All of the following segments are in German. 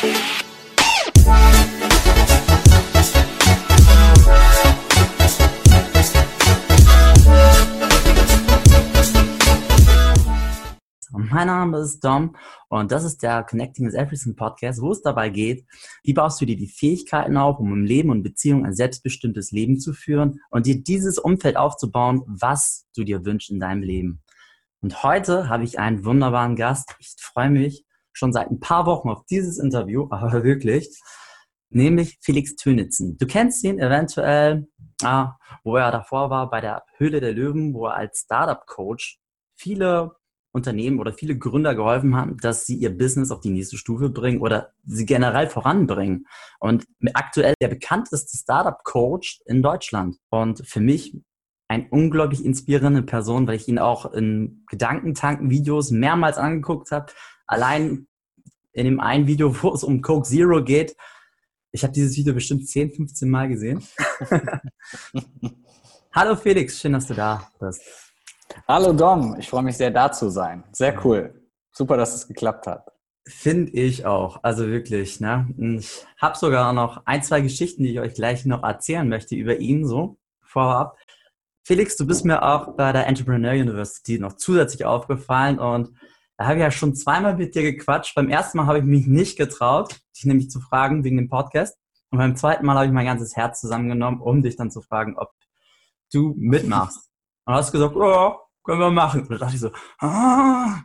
Mein Name ist Dom und das ist der Connecting is Everything Podcast, wo es dabei geht, wie baust du dir die Fähigkeiten auf, um im Leben und Beziehung ein selbstbestimmtes Leben zu führen und dir dieses Umfeld aufzubauen, was du dir wünschst in deinem Leben. Und heute habe ich einen wunderbaren Gast. Ich freue mich schon seit ein paar Wochen auf dieses Interview, aber wirklich, nämlich Felix Tönitzen. Du kennst ihn eventuell, ah, wo er davor war bei der Höhle der Löwen, wo er als Startup-Coach viele Unternehmen oder viele Gründer geholfen haben, dass sie ihr Business auf die nächste Stufe bringen oder sie generell voranbringen. Und aktuell der bekannteste Startup-Coach in Deutschland. Und für mich ein unglaublich inspirierende Person, weil ich ihn auch in Gedankentanken-Videos mehrmals angeguckt habe. Allein in dem einen Video, wo es um Coke Zero geht. Ich habe dieses Video bestimmt 10, 15 Mal gesehen. Hallo Felix, schön, dass du da bist. Hallo Dom, ich freue mich sehr, da zu sein. Sehr cool. Super, dass es geklappt hat. Finde ich auch. Also wirklich. Ne? Ich habe sogar noch ein, zwei Geschichten, die ich euch gleich noch erzählen möchte über ihn so vorab. Felix, du bist mir auch bei der Entrepreneur University noch zusätzlich aufgefallen und da habe ich ja schon zweimal mit dir gequatscht. Beim ersten Mal habe ich mich nicht getraut, dich nämlich zu fragen wegen dem Podcast. Und beim zweiten Mal habe ich mein ganzes Herz zusammengenommen, um dich dann zu fragen, ob du mitmachst. Und hast gesagt, oh, können wir machen. Und da dachte ich so, ah,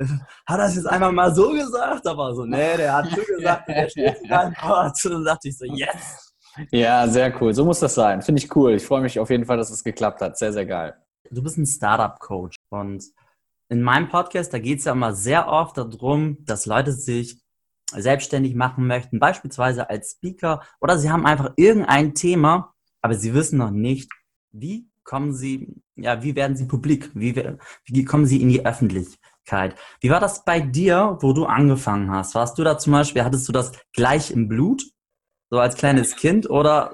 hat er das jetzt einfach mal so gesagt? Aber so, nee, der hat so gesagt, der steht in Wort. Und dann dachte ich so, yes. Ja, sehr cool. So muss das sein. Finde ich cool. Ich freue mich auf jeden Fall, dass es geklappt hat. Sehr, sehr geil. Du bist ein Startup-Coach und in meinem Podcast, da geht es ja immer sehr oft darum, dass Leute sich selbstständig machen möchten, beispielsweise als Speaker oder sie haben einfach irgendein Thema, aber sie wissen noch nicht, wie kommen Sie, ja, wie werden Sie publik? Wie, wie kommen Sie in die Öffentlichkeit? Wie war das bei dir, wo du angefangen hast? Warst du da zum Beispiel, hattest du das gleich im Blut, so als kleines Kind oder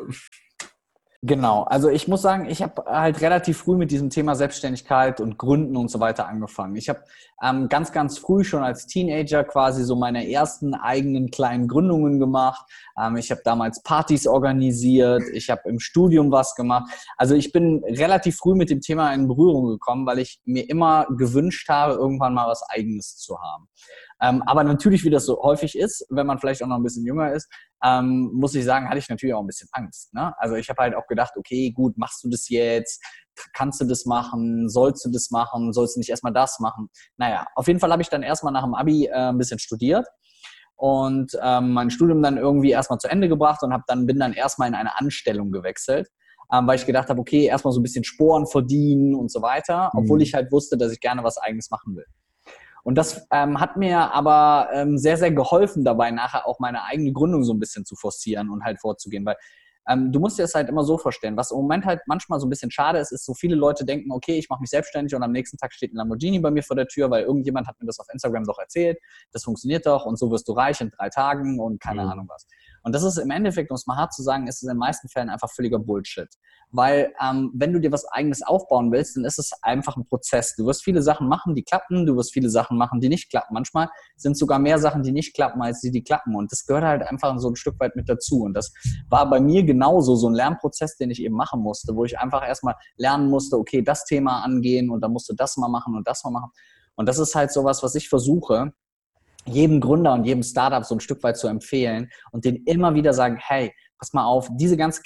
Genau, also ich muss sagen, ich habe halt relativ früh mit diesem Thema Selbstständigkeit und Gründen und so weiter angefangen. Ich habe ähm, ganz, ganz früh schon als Teenager quasi so meine ersten eigenen kleinen Gründungen gemacht. Ähm, ich habe damals Partys organisiert, ich habe im Studium was gemacht. Also ich bin relativ früh mit dem Thema in Berührung gekommen, weil ich mir immer gewünscht habe, irgendwann mal was eigenes zu haben. Ähm, aber natürlich, wie das so häufig ist, wenn man vielleicht auch noch ein bisschen jünger ist, ähm, muss ich sagen, hatte ich natürlich auch ein bisschen Angst. Ne? Also ich habe halt auch gedacht, okay, gut, machst du das jetzt? Kannst du das machen? Sollst du das machen? Sollst du nicht erstmal das machen? Naja, auf jeden Fall habe ich dann erstmal nach dem Abi äh, ein bisschen studiert und ähm, mein Studium dann irgendwie erstmal zu Ende gebracht und hab dann, bin dann erstmal in eine Anstellung gewechselt, ähm, weil ich gedacht habe, okay, erstmal so ein bisschen Sporen verdienen und so weiter, obwohl mhm. ich halt wusste, dass ich gerne was eigenes machen will. Und das ähm, hat mir aber ähm, sehr, sehr geholfen dabei, nachher auch meine eigene Gründung so ein bisschen zu forcieren und halt vorzugehen, weil ähm, du musst dir das halt immer so vorstellen. Was im Moment halt manchmal so ein bisschen schade ist, ist, so viele Leute denken, okay, ich mache mich selbstständig und am nächsten Tag steht ein Lamborghini bei mir vor der Tür, weil irgendjemand hat mir das auf Instagram doch erzählt. Das funktioniert doch und so wirst du reich in drei Tagen und keine mhm. Ahnung was. Und das ist im Endeffekt, um es mal hart zu sagen, ist es in den meisten Fällen einfach völliger Bullshit. Weil ähm, wenn du dir was eigenes aufbauen willst, dann ist es einfach ein Prozess. Du wirst viele Sachen machen, die klappen, du wirst viele Sachen machen, die nicht klappen. Manchmal sind sogar mehr Sachen, die nicht klappen, als die, die klappen. Und das gehört halt einfach so ein Stück weit mit dazu. Und das war bei mir genauso so ein Lernprozess, den ich eben machen musste, wo ich einfach erstmal lernen musste, okay, das Thema angehen und dann musst du das mal machen und das mal machen. Und das ist halt sowas, was ich versuche, jedem Gründer und jedem Startup so ein Stück weit zu empfehlen und denen immer wieder sagen, hey, pass mal auf, diese ganze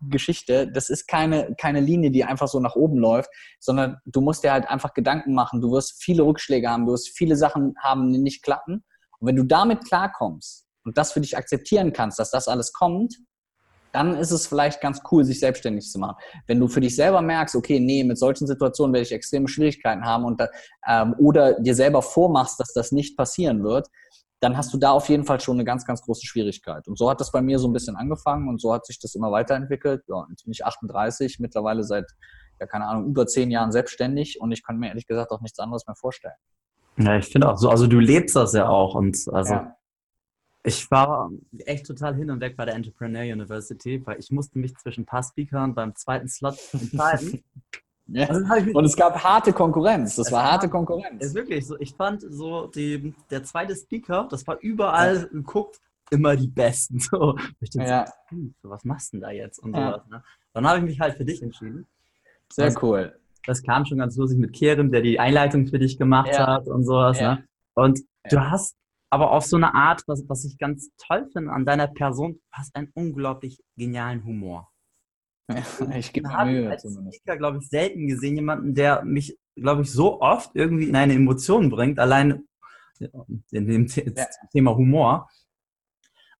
Geschichte, das ist keine, keine Linie, die einfach so nach oben läuft, sondern du musst dir halt einfach Gedanken machen. Du wirst viele Rückschläge haben, du wirst viele Sachen haben, die nicht klappen. Und wenn du damit klarkommst und das für dich akzeptieren kannst, dass das alles kommt, dann ist es vielleicht ganz cool, sich selbstständig zu machen. Wenn du für dich selber merkst, okay, nee, mit solchen Situationen werde ich extreme Schwierigkeiten haben und ähm, oder dir selber vormachst, dass das nicht passieren wird, dann hast du da auf jeden Fall schon eine ganz, ganz große Schwierigkeit. Und so hat das bei mir so ein bisschen angefangen und so hat sich das immer weiterentwickelt. Ja, jetzt bin ich 38, mittlerweile seit, ja, keine Ahnung, über zehn Jahren selbstständig und ich kann mir ehrlich gesagt auch nichts anderes mehr vorstellen. Ja, ich finde auch so, also du lebst das ja auch und also ja. Ich war echt total hin und weg bei der Entrepreneur University, weil ich musste mich zwischen ein paar Speakern beim zweiten Slot entscheiden. ja. also und es gab harte Konkurrenz. Das war harte Konkurrenz. Ist wirklich so. Ich fand so die, der zweite Speaker, das war überall ja. geguckt, immer die Besten. So, ich ja. so, hm, was machst du denn da jetzt? Und sowas, ne? Dann habe ich mich halt für dich entschieden. Sehr das, cool. Das kam schon ganz lustig mit Kerem, der die Einleitung für dich gemacht hat und sowas. Ne? Und du hast aber auf so eine Art, was, was ich ganz toll finde an deiner Person, du hast einen unglaublich genialen Humor. ich gebe mir Mühe. Als Speaker, glaube ich, selten gesehen, jemanden, der mich, glaube ich, so oft irgendwie in eine Emotion bringt, allein in dem ja. Thema Humor.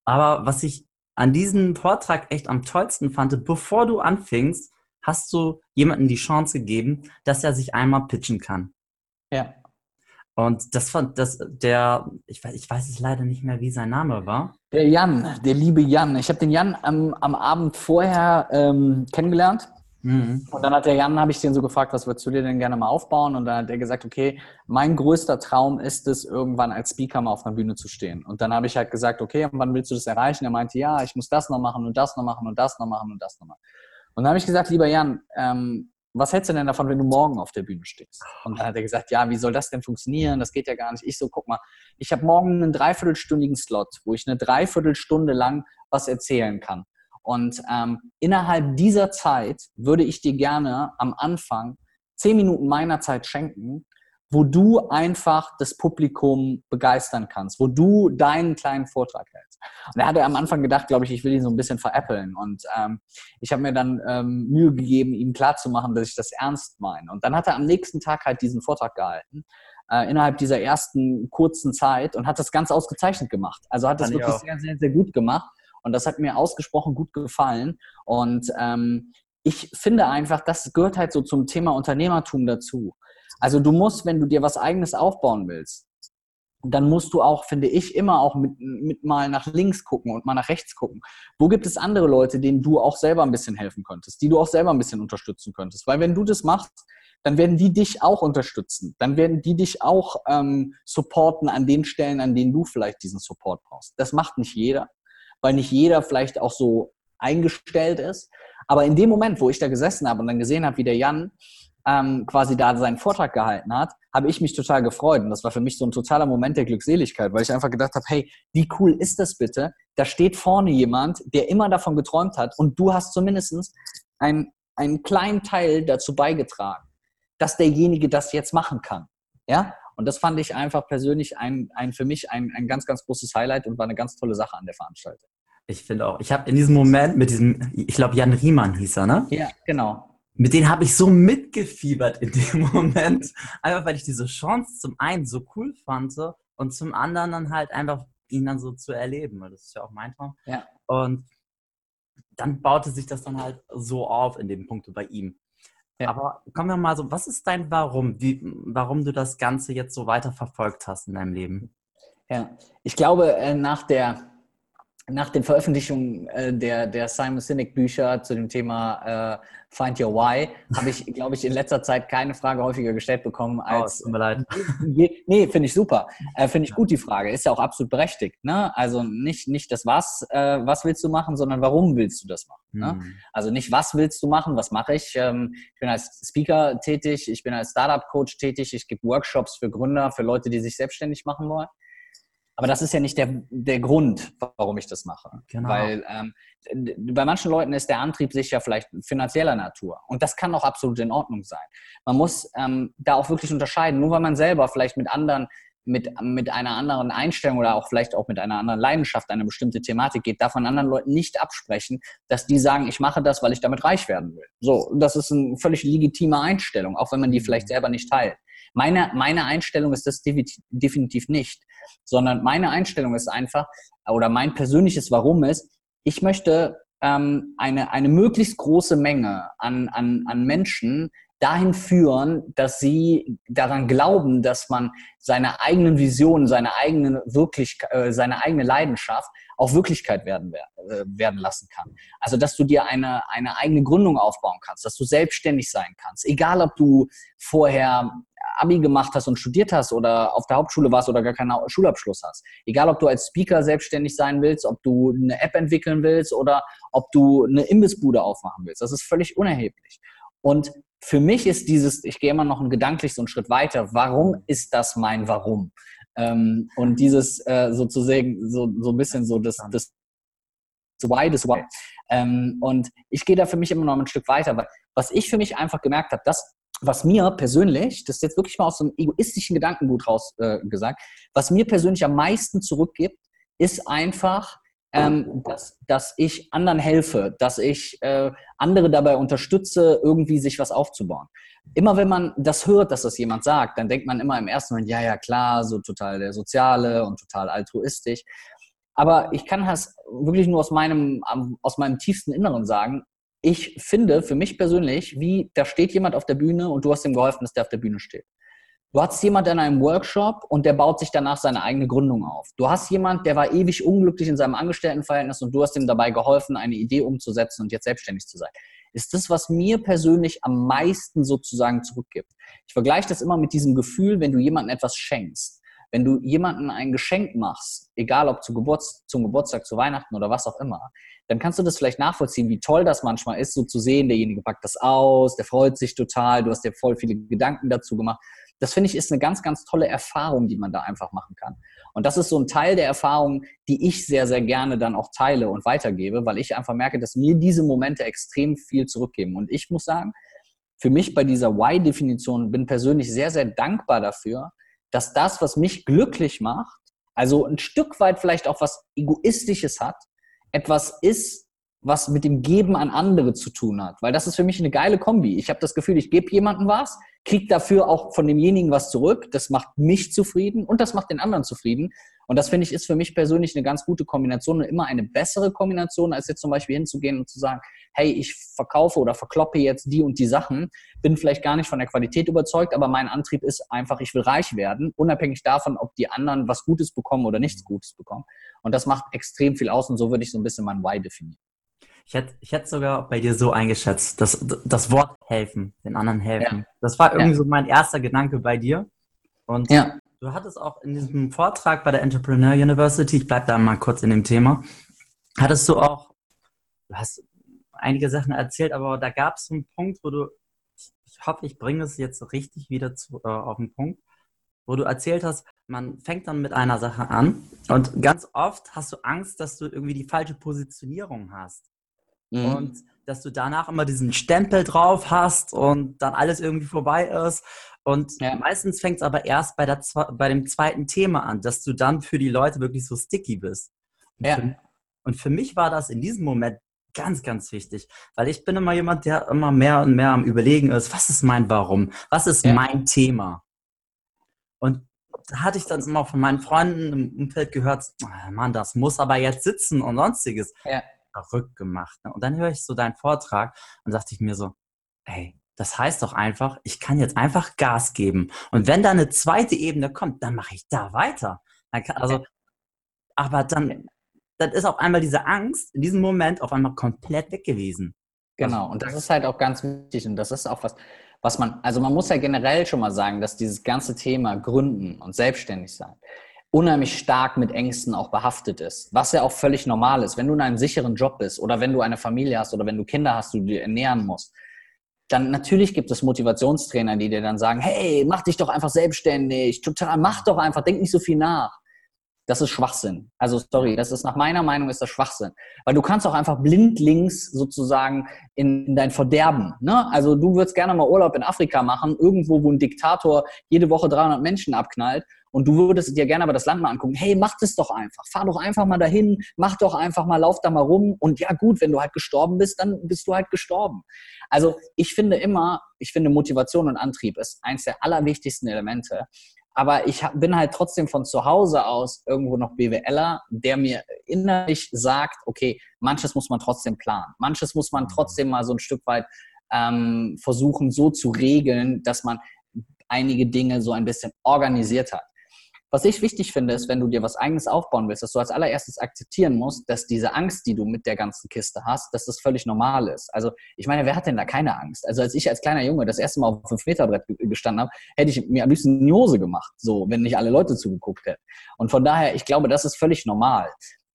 Aber was ich an diesem Vortrag echt am tollsten fand, bevor du anfingst, hast du jemandem die Chance gegeben, dass er sich einmal pitchen kann. Ja. Und das fand das, der, ich weiß, ich weiß es leider nicht mehr, wie sein Name war. Der Jan, der liebe Jan. Ich habe den Jan am, am Abend vorher ähm, kennengelernt. Mhm. Und dann hat der Jan, habe ich den so gefragt, was würdest du dir denn gerne mal aufbauen? Und dann hat er gesagt, okay, mein größter Traum ist es, irgendwann als Speaker mal auf einer Bühne zu stehen. Und dann habe ich halt gesagt, okay, wann willst du das erreichen? Er meinte, ja, ich muss das noch machen und das noch machen und das noch machen und das noch machen. Und dann habe ich gesagt, lieber Jan, ähm, was hältst du denn davon, wenn du morgen auf der Bühne stehst? Und dann hat er gesagt, ja, wie soll das denn funktionieren? Das geht ja gar nicht. Ich so, guck mal, ich habe morgen einen dreiviertelstündigen Slot, wo ich eine Dreiviertelstunde lang was erzählen kann. Und ähm, innerhalb dieser Zeit würde ich dir gerne am Anfang zehn Minuten meiner Zeit schenken, wo du einfach das Publikum begeistern kannst, wo du deinen kleinen Vortrag hältst. Und er hatte am Anfang gedacht, glaube ich, ich will ihn so ein bisschen veräppeln. Und ähm, ich habe mir dann ähm, Mühe gegeben, ihm klarzumachen, dass ich das ernst meine. Und dann hat er am nächsten Tag halt diesen Vortrag gehalten, äh, innerhalb dieser ersten kurzen Zeit und hat das ganz ausgezeichnet gemacht. Also hat das wirklich sehr, sehr, sehr gut gemacht. Und das hat mir ausgesprochen gut gefallen. Und ähm, ich finde einfach, das gehört halt so zum Thema Unternehmertum dazu. Also du musst, wenn du dir was eigenes aufbauen willst, dann musst du auch, finde ich, immer auch mit, mit mal nach links gucken und mal nach rechts gucken. Wo gibt es andere Leute, denen du auch selber ein bisschen helfen könntest, die du auch selber ein bisschen unterstützen könntest? Weil wenn du das machst, dann werden die dich auch unterstützen. Dann werden die dich auch ähm, supporten an den Stellen, an denen du vielleicht diesen Support brauchst. Das macht nicht jeder, weil nicht jeder vielleicht auch so eingestellt ist. Aber in dem Moment, wo ich da gesessen habe und dann gesehen habe, wie der Jan ähm, quasi da seinen Vortrag gehalten hat, habe ich mich total gefreut. Und das war für mich so ein totaler Moment der Glückseligkeit, weil ich einfach gedacht habe, hey, wie cool ist das bitte? Da steht vorne jemand, der immer davon geträumt hat und du hast zumindest einen, einen kleinen Teil dazu beigetragen, dass derjenige das jetzt machen kann. Ja? Und das fand ich einfach persönlich ein, ein für mich ein, ein ganz, ganz großes Highlight und war eine ganz tolle Sache an der Veranstaltung. Ich finde auch, ich habe in diesem Moment mit diesem, ich glaube Jan Riemann hieß er, ne? Ja, genau mit denen habe ich so mitgefiebert in dem Moment. Einfach weil ich diese Chance zum einen so cool fand und zum anderen dann halt einfach ihn dann so zu erleben. Das ist ja auch mein Traum. Ja. Und dann baute sich das dann halt so auf in dem Punkt bei ihm. Ja. Aber kommen wir mal so, was ist dein Warum? Wie, warum du das Ganze jetzt so weiter verfolgt hast in deinem Leben? Ja, ich glaube, äh, nach der nach den Veröffentlichungen äh, der, der Simon Sinek Bücher zu dem Thema äh, Find Your Why habe ich, glaube ich, in letzter Zeit keine Frage häufiger gestellt bekommen oh, als. Oh, tut mir leid. nee, finde ich super. Äh, finde ich gut die Frage. Ist ja auch absolut berechtigt. Ne? Also nicht, nicht das Was, äh, was willst du machen, sondern warum willst du das machen? Ne? Mhm. Also nicht, was willst du machen, was mache ich? Ähm, ich bin als Speaker tätig, ich bin als Startup-Coach tätig, ich gebe Workshops für Gründer, für Leute, die sich selbstständig machen wollen. Aber das ist ja nicht der, der Grund, warum ich das mache. Genau. Weil ähm, bei manchen Leuten ist der Antrieb sicher vielleicht finanzieller Natur. Und das kann auch absolut in Ordnung sein. Man muss ähm, da auch wirklich unterscheiden. Nur weil man selber vielleicht mit anderen, mit, mit einer anderen Einstellung oder auch vielleicht auch mit einer anderen Leidenschaft eine bestimmte Thematik geht, darf man anderen Leuten nicht absprechen, dass die sagen, ich mache das, weil ich damit reich werden will. So, das ist eine völlig legitime Einstellung, auch wenn man die vielleicht mhm. selber nicht teilt. Meine, meine Einstellung ist das definitiv nicht, sondern meine Einstellung ist einfach, oder mein persönliches Warum ist, ich möchte ähm, eine, eine möglichst große Menge an, an, an Menschen dahin führen, dass sie daran glauben, dass man seine eigenen Visionen, seine eigene Wirklichkeit, äh, seine eigene Leidenschaft auch Wirklichkeit werden, äh, werden lassen kann. Also, dass du dir eine, eine eigene Gründung aufbauen kannst, dass du selbstständig sein kannst. Egal, ob du vorher Abi gemacht hast und studiert hast oder auf der Hauptschule warst oder gar keinen Schulabschluss hast. Egal, ob du als Speaker selbstständig sein willst, ob du eine App entwickeln willst oder ob du eine Imbissbude aufmachen willst. Das ist völlig unerheblich. Und für mich ist dieses, ich gehe immer noch einen gedanklich so einen Schritt weiter, warum ist das mein Warum? Ähm, und dieses äh, sozusagen so, so ein bisschen so das, das Why, das Why. Ähm, und ich gehe da für mich immer noch ein Stück weiter, weil was ich für mich einfach gemerkt habe, das, was mir persönlich, das ist jetzt wirklich mal aus so einem egoistischen Gedankengut raus äh, gesagt, was mir persönlich am meisten zurückgibt, ist einfach, ähm, dass, dass ich anderen helfe, dass ich äh, andere dabei unterstütze, irgendwie sich was aufzubauen. Immer wenn man das hört, dass das jemand sagt, dann denkt man immer im ersten Moment, ja, ja, klar, so total der Soziale und total altruistisch. Aber ich kann das wirklich nur aus meinem, aus meinem tiefsten Inneren sagen. Ich finde für mich persönlich, wie da steht jemand auf der Bühne und du hast ihm geholfen, dass der auf der Bühne steht. Du hast jemand in einem Workshop und der baut sich danach seine eigene Gründung auf. Du hast jemand, der war ewig unglücklich in seinem Angestelltenverhältnis und du hast ihm dabei geholfen, eine Idee umzusetzen und jetzt selbstständig zu sein. Ist das, was mir persönlich am meisten sozusagen zurückgibt. Ich vergleiche das immer mit diesem Gefühl, wenn du jemandem etwas schenkst. Wenn du jemandem ein Geschenk machst, egal ob zu Geburts-, zum Geburtstag, zu Weihnachten oder was auch immer, dann kannst du das vielleicht nachvollziehen, wie toll das manchmal ist, so zu sehen, derjenige packt das aus, der freut sich total, du hast dir voll viele Gedanken dazu gemacht. Das finde ich ist eine ganz, ganz tolle Erfahrung, die man da einfach machen kann. Und das ist so ein Teil der Erfahrung, die ich sehr, sehr gerne dann auch teile und weitergebe, weil ich einfach merke, dass mir diese Momente extrem viel zurückgeben. Und ich muss sagen, für mich bei dieser Why-Definition bin persönlich sehr, sehr dankbar dafür, dass das, was mich glücklich macht, also ein Stück weit vielleicht auch was Egoistisches hat, etwas ist, was mit dem Geben an andere zu tun hat. Weil das ist für mich eine geile Kombi. Ich habe das Gefühl, ich gebe jemandem was, kriege dafür auch von demjenigen was zurück. Das macht mich zufrieden und das macht den anderen zufrieden. Und das finde ich ist für mich persönlich eine ganz gute Kombination und immer eine bessere Kombination, als jetzt zum Beispiel hinzugehen und zu sagen, hey, ich verkaufe oder verkloppe jetzt die und die Sachen, bin vielleicht gar nicht von der Qualität überzeugt, aber mein Antrieb ist einfach, ich will reich werden, unabhängig davon, ob die anderen was Gutes bekommen oder nichts Gutes bekommen. Und das macht extrem viel aus und so würde ich so ein bisschen mein Why definieren. Ich hätte, ich hätte sogar bei dir so eingeschätzt, dass das Wort helfen, den anderen helfen. Ja. Das war irgendwie ja. so mein erster Gedanke bei dir. Und ja. du hattest auch in diesem Vortrag bei der Entrepreneur University, ich bleibe da mal kurz in dem Thema, hattest du auch, du hast einige Sachen erzählt, aber da gab es einen Punkt, wo du, ich hoffe, ich bringe es jetzt richtig wieder zu, äh, auf den Punkt, wo du erzählt hast, man fängt dann mit einer Sache an und ganz oft hast du Angst, dass du irgendwie die falsche Positionierung hast. Mhm. Und dass du danach immer diesen Stempel drauf hast und dann alles irgendwie vorbei ist. Und ja. meistens fängt es aber erst bei, der, bei dem zweiten Thema an, dass du dann für die Leute wirklich so sticky bist. Und, ja. für, und für mich war das in diesem Moment ganz, ganz wichtig, weil ich bin immer jemand, der immer mehr und mehr am Überlegen ist, was ist mein Warum? Was ist ja. mein Thema? Und da hatte ich dann immer von meinen Freunden im Umfeld gehört, oh Mann, das muss aber jetzt sitzen und sonstiges. Ja verrückt gemacht. Ne? Und dann höre ich so deinen Vortrag und dachte ich mir so, ey, das heißt doch einfach, ich kann jetzt einfach Gas geben. Und wenn da eine zweite Ebene kommt, dann mache ich da weiter. Kann, also, aber dann, dann ist auf einmal diese Angst in diesem Moment auf einmal komplett weg gewesen. Genau, und das ist halt auch ganz wichtig und das ist auch was, was man, also man muss ja generell schon mal sagen, dass dieses ganze Thema Gründen und selbstständig sein, unheimlich stark mit Ängsten auch behaftet ist, was ja auch völlig normal ist. Wenn du in einem sicheren Job bist oder wenn du eine Familie hast oder wenn du Kinder hast, die du dir ernähren musst, dann natürlich gibt es Motivationstrainer, die dir dann sagen, hey, mach dich doch einfach selbstständig, total, mach doch einfach, denk nicht so viel nach. Das ist Schwachsinn. Also sorry, das ist nach meiner Meinung ist das Schwachsinn. Weil du kannst auch einfach blindlings sozusagen in, in dein Verderben. Ne? Also du würdest gerne mal Urlaub in Afrika machen, irgendwo, wo ein Diktator jede Woche 300 Menschen abknallt und du würdest dir gerne aber das Land mal angucken. Hey, mach das doch einfach. Fahr doch einfach mal dahin, mach doch einfach mal, lauf da mal rum. Und ja gut, wenn du halt gestorben bist, dann bist du halt gestorben. Also ich finde immer, ich finde Motivation und Antrieb ist eins der allerwichtigsten Elemente. Aber ich bin halt trotzdem von zu Hause aus irgendwo noch BWLer, der mir innerlich sagt, okay, manches muss man trotzdem planen. Manches muss man trotzdem mal so ein Stück weit ähm, versuchen, so zu regeln, dass man einige Dinge so ein bisschen organisiert hat. Was ich wichtig finde, ist, wenn du dir was eigenes aufbauen willst, dass du als allererstes akzeptieren musst, dass diese Angst, die du mit der ganzen Kiste hast, dass das völlig normal ist. Also ich meine, wer hat denn da keine Angst? Also als ich als kleiner Junge das erste Mal auf dem 5-Meter-Brett gestanden habe, hätte ich mir am liebsten eine Hose gemacht, so, wenn nicht alle Leute zugeguckt hätten. Und von daher, ich glaube, das ist völlig normal.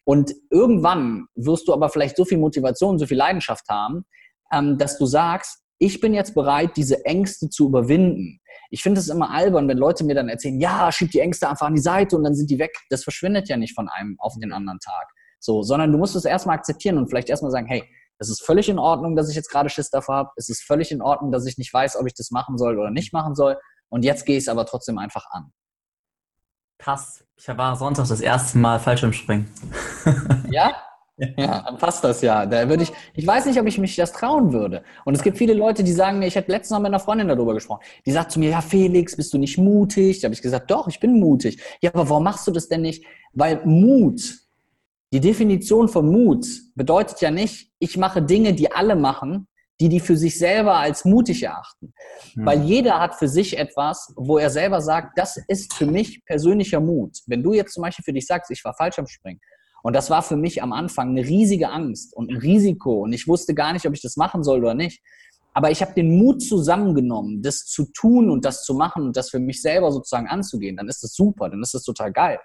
Und irgendwann wirst du aber vielleicht so viel Motivation, so viel Leidenschaft haben, ähm, dass du sagst, ich bin jetzt bereit, diese Ängste zu überwinden. Ich finde es immer albern, wenn Leute mir dann erzählen, ja, schieb die Ängste einfach an die Seite und dann sind die weg. Das verschwindet ja nicht von einem auf den anderen Tag. So, sondern du musst es erstmal akzeptieren und vielleicht erstmal sagen, hey, es ist völlig in Ordnung, dass ich jetzt gerade Schiss davor habe. Es ist völlig in Ordnung, dass ich nicht weiß, ob ich das machen soll oder nicht machen soll. Und jetzt gehe ich es aber trotzdem einfach an. Passt. Ich war Sonntag das erste Mal Fallschirmspringen. ja? Ja, dann passt das ja. Da würde ich, ich weiß nicht, ob ich mich das trauen würde. Und es gibt viele Leute, die sagen mir, ich hatte letztens noch mit einer Freundin darüber gesprochen, die sagt zu mir, ja, Felix, bist du nicht mutig? Da habe ich gesagt, doch, ich bin mutig. Ja, aber warum machst du das denn nicht? Weil Mut, die Definition von Mut bedeutet ja nicht, ich mache Dinge, die alle machen, die die für sich selber als mutig erachten. Hm. Weil jeder hat für sich etwas, wo er selber sagt, das ist für mich persönlicher Mut. Wenn du jetzt zum Beispiel für dich sagst, ich war falsch am Springen, und das war für mich am Anfang eine riesige Angst und ein Risiko. Und ich wusste gar nicht, ob ich das machen soll oder nicht. Aber ich habe den Mut zusammengenommen, das zu tun und das zu machen und das für mich selber sozusagen anzugehen. Dann ist das super, dann ist das total geil.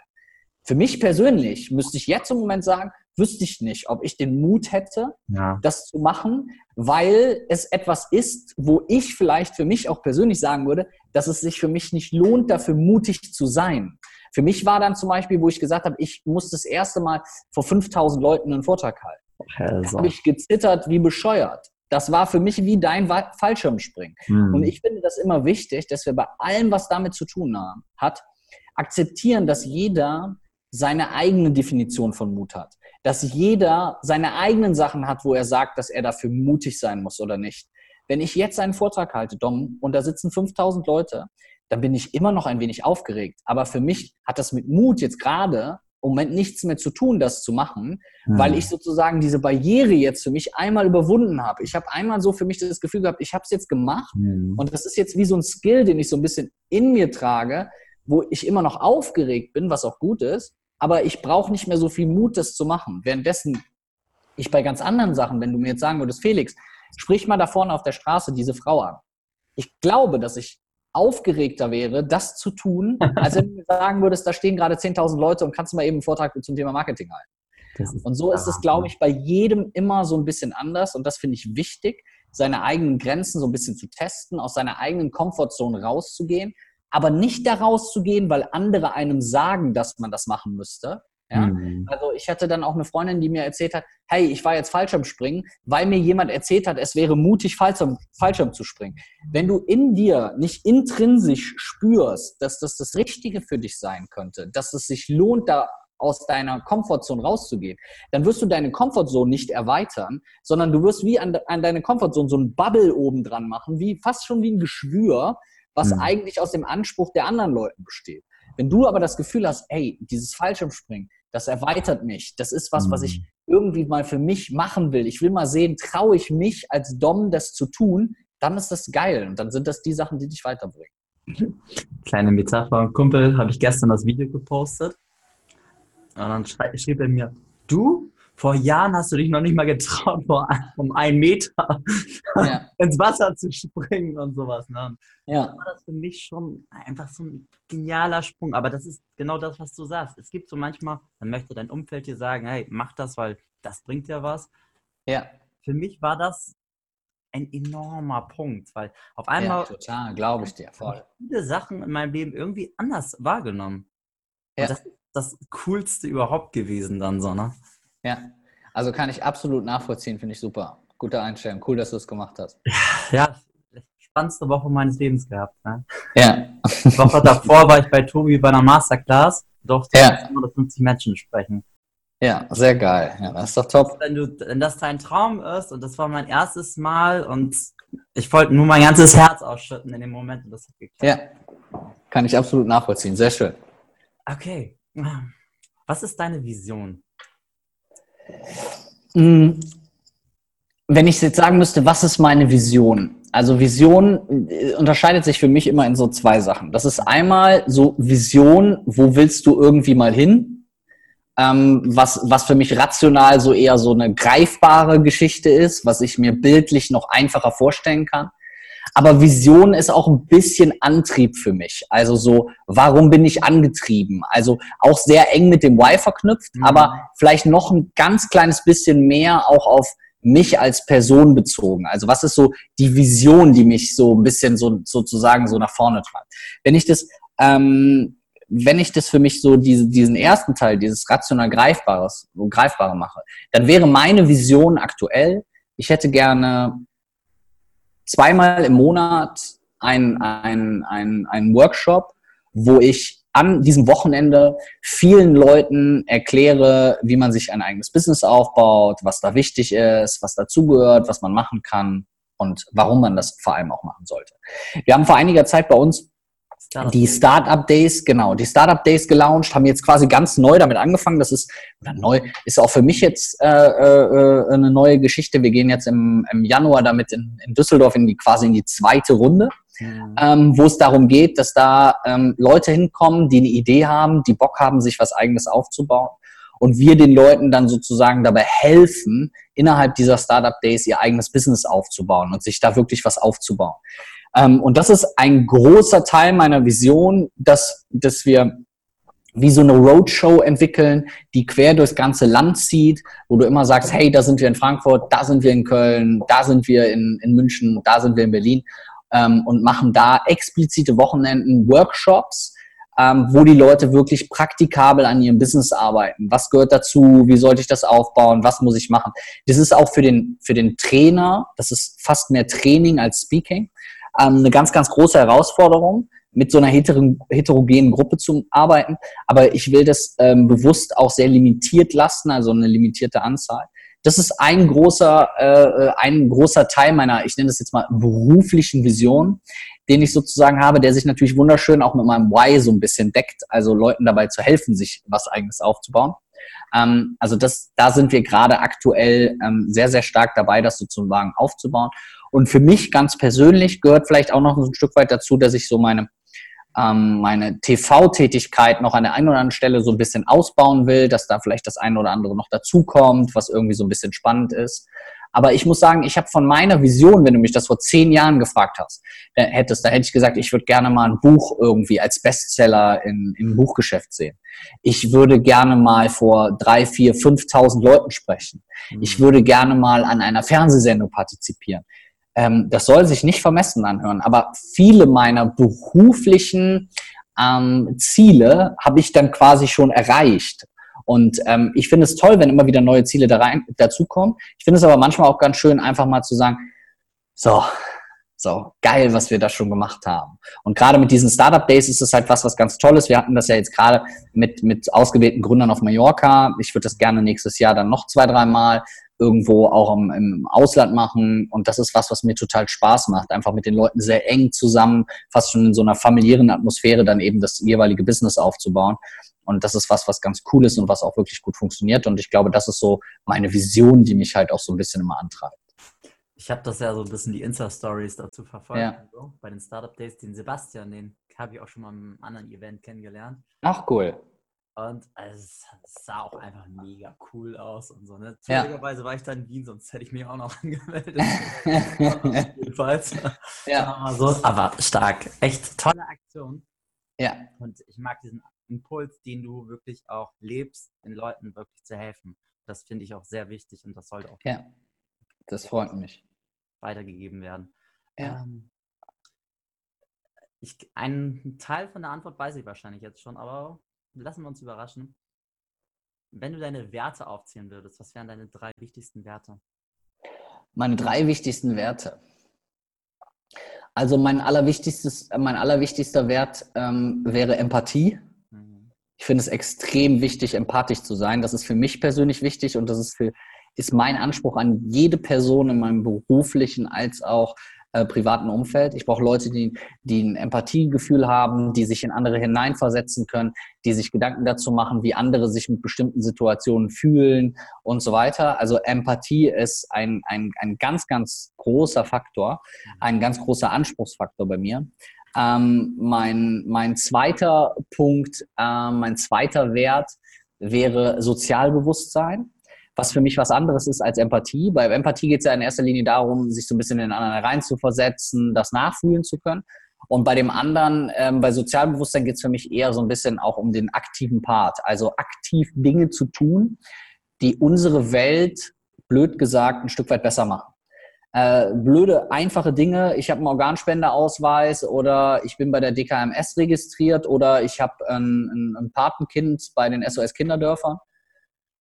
Für mich persönlich müsste ich jetzt im Moment sagen, wüsste ich nicht, ob ich den Mut hätte, ja. das zu machen, weil es etwas ist, wo ich vielleicht für mich auch persönlich sagen würde, dass es sich für mich nicht lohnt, dafür mutig zu sein. Für mich war dann zum Beispiel, wo ich gesagt habe, ich muss das erste Mal vor 5000 Leuten einen Vortrag halten. Also. Habe ich gezittert wie bescheuert. Das war für mich wie dein Fallschirmspringen. Hm. Und ich finde das immer wichtig, dass wir bei allem, was damit zu tun haben, hat, akzeptieren, dass jeder seine eigene Definition von Mut hat. Dass jeder seine eigenen Sachen hat, wo er sagt, dass er dafür mutig sein muss oder nicht. Wenn ich jetzt einen Vortrag halte, Dom, und da sitzen 5000 Leute, dann bin ich immer noch ein wenig aufgeregt. Aber für mich hat das mit Mut jetzt gerade im Moment nichts mehr zu tun, das zu machen, mhm. weil ich sozusagen diese Barriere jetzt für mich einmal überwunden habe. Ich habe einmal so für mich das Gefühl gehabt, ich habe es jetzt gemacht mhm. und das ist jetzt wie so ein Skill, den ich so ein bisschen in mir trage, wo ich immer noch aufgeregt bin, was auch gut ist, aber ich brauche nicht mehr so viel Mut, das zu machen. Währenddessen ich bei ganz anderen Sachen, wenn du mir jetzt sagen würdest, Felix, sprich mal da vorne auf der Straße diese Frau an. Ich glaube, dass ich aufgeregter wäre, das zu tun, als wenn du sagen würdest, da stehen gerade 10.000 Leute und kannst du mal eben einen Vortrag zum Thema Marketing halten. Und so ist es, glaube ich, bei jedem immer so ein bisschen anders und das finde ich wichtig, seine eigenen Grenzen so ein bisschen zu testen, aus seiner eigenen Komfortzone rauszugehen, aber nicht da rauszugehen, weil andere einem sagen, dass man das machen müsste, ja? Mhm. Also ich hatte dann auch eine Freundin, die mir erzählt hat, hey, ich war jetzt Fallschirmspringen, weil mir jemand erzählt hat, es wäre mutig, Fallschirm, Fallschirm zu springen. Wenn du in dir nicht intrinsisch spürst, dass das das Richtige für dich sein könnte, dass es sich lohnt, da aus deiner Komfortzone rauszugehen, dann wirst du deine Komfortzone nicht erweitern, sondern du wirst wie an, an deine Komfortzone so ein Bubble oben dran machen, wie fast schon wie ein Geschwür, was mhm. eigentlich aus dem Anspruch der anderen Leuten besteht. Wenn du aber das Gefühl hast, hey, dieses Fallschirmspringen, das erweitert mich. Das ist was, was ich mhm. irgendwie mal für mich machen will. Ich will mal sehen, traue ich mich als Dom das zu tun, dann ist das geil. Und dann sind das die Sachen, die dich weiterbringen. Kleine Metapher. Kumpel, habe ich gestern das Video gepostet. Und dann schrieb er mir, du vor Jahren hast du dich noch nicht mal getraut, vor, um einen Meter ja. ins Wasser zu springen und sowas. Ne? Ja. Das war das für mich schon einfach so ein genialer Sprung. Aber das ist genau das, was du sagst. Es gibt so manchmal, dann möchte dein Umfeld dir sagen, hey, mach das, weil das bringt ja was. Ja. Für mich war das ein enormer Punkt, weil auf einmal. Ja, total, glaube ich dir, voll. Viele Sachen in meinem Leben irgendwie anders wahrgenommen. Ja. Und das ist das Coolste überhaupt gewesen dann so, ne? Ja, also kann ich absolut nachvollziehen, finde ich super. Gute Einstellung, cool, dass du es gemacht hast. Ja, spannendste Woche meines Lebens gehabt. Ne? Ja. Die Woche davor war ich bei Tobi bei einer Masterclass, durfte ja. 150 Menschen sprechen. Ja, sehr geil. Ja, das ist doch top. Wenn, du, wenn das dein Traum ist und das war mein erstes Mal und ich wollte nur mein ganzes Herz ausschütten in dem Moment und das hat geklappt. Ja, kann ich absolut nachvollziehen. Sehr schön. Okay. Was ist deine Vision? Mm, wenn ich jetzt sagen müsste, was ist meine Vision? Also Vision äh, unterscheidet sich für mich immer in so zwei Sachen. Das ist einmal so Vision, wo willst du irgendwie mal hin? Ähm, was, was für mich rational so eher so eine greifbare Geschichte ist, was ich mir bildlich noch einfacher vorstellen kann. Aber Vision ist auch ein bisschen Antrieb für mich. Also so, warum bin ich angetrieben? Also auch sehr eng mit dem Why verknüpft, mhm. aber vielleicht noch ein ganz kleines bisschen mehr auch auf mich als Person bezogen? Also was ist so die Vision, die mich so ein bisschen so sozusagen so nach vorne treibt? Wenn ich das ähm, wenn ich das für mich so diese, diesen ersten Teil, dieses rational Greifbares, Greifbare mache, dann wäre meine Vision aktuell, ich hätte gerne zweimal im Monat ein, ein, ein, ein Workshop, wo ich an diesem Wochenende vielen Leuten erkläre, wie man sich ein eigenes Business aufbaut, was da wichtig ist, was dazugehört, was man machen kann und warum man das vor allem auch machen sollte. Wir haben vor einiger Zeit bei uns Startup die Startup Days, genau, die Startup Days gelauncht, haben jetzt quasi ganz neu damit angefangen. Das ist oder neu, ist auch für mich jetzt äh, äh, eine neue Geschichte. Wir gehen jetzt im, im Januar damit in, in Düsseldorf in die quasi in die zweite Runde, mhm. ähm, wo es darum geht, dass da ähm, Leute hinkommen, die eine Idee haben, die Bock haben, sich was eigenes aufzubauen. Und wir den Leuten dann sozusagen dabei helfen, innerhalb dieser Startup Days ihr eigenes Business aufzubauen und sich da wirklich was aufzubauen. Ähm, und das ist ein großer Teil meiner Vision, dass, dass wir wie so eine Roadshow entwickeln, die quer durchs ganze Land zieht, wo du immer sagst, hey, da sind wir in Frankfurt, da sind wir in Köln, da sind wir in, in München, da sind wir in Berlin ähm, und machen da explizite Wochenenden, Workshops, ähm, wo die Leute wirklich praktikabel an ihrem Business arbeiten. Was gehört dazu? Wie sollte ich das aufbauen? Was muss ich machen? Das ist auch für den, für den Trainer, das ist fast mehr Training als Speaking ähm, eine ganz, ganz große Herausforderung, mit so einer heterogenen Gruppe zu arbeiten. Aber ich will das ähm, bewusst auch sehr limitiert lassen, also eine limitierte Anzahl. Das ist ein großer, äh, ein großer Teil meiner, ich nenne das jetzt mal beruflichen Vision, den ich sozusagen habe, der sich natürlich wunderschön auch mit meinem Why so ein bisschen deckt, also Leuten dabei zu helfen, sich was eigenes aufzubauen. Ähm, also das, da sind wir gerade aktuell ähm, sehr, sehr stark dabei, das sozusagen aufzubauen. Und für mich ganz persönlich gehört vielleicht auch noch ein Stück weit dazu, dass ich so meine, ähm, meine TV-Tätigkeit noch an der einen oder anderen Stelle so ein bisschen ausbauen will, dass da vielleicht das eine oder andere noch dazukommt, was irgendwie so ein bisschen spannend ist. Aber ich muss sagen, ich habe von meiner Vision, wenn du mich das vor zehn Jahren gefragt hast, äh, hättest, da hätte ich gesagt, ich würde gerne mal ein Buch irgendwie als Bestseller in, im Buchgeschäft sehen. Ich würde gerne mal vor drei, vier, 5.000 Leuten sprechen. Ich mhm. würde gerne mal an einer Fernsehsendung partizipieren. Ähm, das soll sich nicht vermessen anhören, aber viele meiner beruflichen ähm, Ziele habe ich dann quasi schon erreicht. Und ähm, ich finde es toll, wenn immer wieder neue Ziele da rein, dazukommen. Ich finde es aber manchmal auch ganz schön, einfach mal zu sagen, so, so, geil, was wir da schon gemacht haben. Und gerade mit diesen Startup Days ist es halt was, was ganz Tolles. Wir hatten das ja jetzt gerade mit, mit ausgewählten Gründern auf Mallorca. Ich würde das gerne nächstes Jahr dann noch zwei, dreimal irgendwo auch im, im Ausland machen. Und das ist was, was mir total Spaß macht. Einfach mit den Leuten sehr eng zusammen, fast schon in so einer familiären Atmosphäre dann eben das jeweilige Business aufzubauen. Und das ist was, was ganz cool ist und was auch wirklich gut funktioniert. Und ich glaube, das ist so meine Vision, die mich halt auch so ein bisschen immer antreibt. Ich habe das ja so ein bisschen die Insta-Stories dazu verfolgt. Ja. So, bei den Startup Days, den Sebastian, den habe ich auch schon mal im anderen Event kennengelernt. Ach, cool. Und es sah auch einfach mega cool aus und so. Ne? Zufälligerweise ja. war ich dann in Wien, sonst hätte ich mich auch noch angemeldet. Jedenfalls. Ja. So. Aber stark. Echt tolle Aktion. Ja. Und ich mag diesen Impuls, den du wirklich auch lebst, den Leuten wirklich zu helfen. Das finde ich auch sehr wichtig und das sollte auch. Ja. Das freut mich. Weitergegeben werden. Ja. Ähm, ich, einen Teil von der Antwort weiß ich wahrscheinlich jetzt schon, aber lassen wir uns überraschen. Wenn du deine Werte aufzählen würdest, was wären deine drei wichtigsten Werte? Meine drei wichtigsten Werte. Also mein allerwichtigstes, mein allerwichtigster Wert ähm, wäre Empathie. Mhm. Ich finde es extrem wichtig, empathisch zu sein. Das ist für mich persönlich wichtig und das ist für ist mein Anspruch an jede Person in meinem beruflichen als auch äh, privaten Umfeld. Ich brauche Leute, die, die ein Empathiegefühl haben, die sich in andere hineinversetzen können, die sich Gedanken dazu machen, wie andere sich mit bestimmten Situationen fühlen und so weiter. Also Empathie ist ein, ein, ein ganz, ganz großer Faktor, ein ganz großer Anspruchsfaktor bei mir. Ähm, mein, mein zweiter Punkt, äh, mein zweiter Wert wäre Sozialbewusstsein was für mich was anderes ist als Empathie. Bei Empathie geht es ja in erster Linie darum, sich so ein bisschen in den anderen reinzuversetzen, das nachfühlen zu können. Und bei dem anderen, ähm, bei Sozialbewusstsein geht es für mich eher so ein bisschen auch um den aktiven Part, also aktiv Dinge zu tun, die unsere Welt blöd gesagt, ein Stück weit besser machen. Äh, blöde, einfache Dinge. Ich habe einen Organspendeausweis oder ich bin bei der DKMS registriert oder ich habe ein, ein, ein Patenkind bei den SOS Kinderdörfern.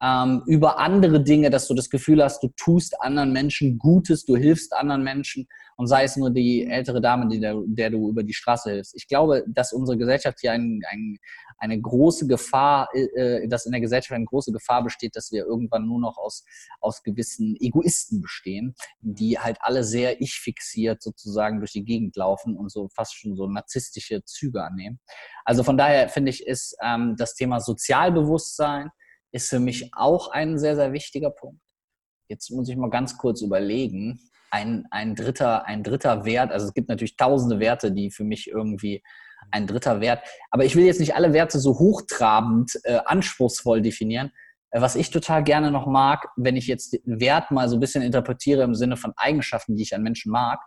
Ähm, über andere Dinge, dass du das Gefühl hast, du tust anderen Menschen Gutes, du hilfst anderen Menschen und sei es nur die ältere Dame, die der, der du über die Straße hilfst. Ich glaube, dass unsere Gesellschaft hier ein, ein, eine große Gefahr, äh, dass in der Gesellschaft eine große Gefahr besteht, dass wir irgendwann nur noch aus, aus gewissen Egoisten bestehen, die halt alle sehr ich-fixiert sozusagen durch die Gegend laufen und so fast schon so narzisstische Züge annehmen. Also von daher finde ich, ist ähm, das Thema Sozialbewusstsein ist für mich auch ein sehr, sehr wichtiger Punkt. Jetzt muss ich mal ganz kurz überlegen. Ein, ein, dritter, ein dritter Wert, also es gibt natürlich tausende Werte, die für mich irgendwie ein dritter Wert. Aber ich will jetzt nicht alle Werte so hochtrabend, äh, anspruchsvoll definieren. Äh, was ich total gerne noch mag, wenn ich jetzt den Wert mal so ein bisschen interpretiere im Sinne von Eigenschaften, die ich an Menschen mag,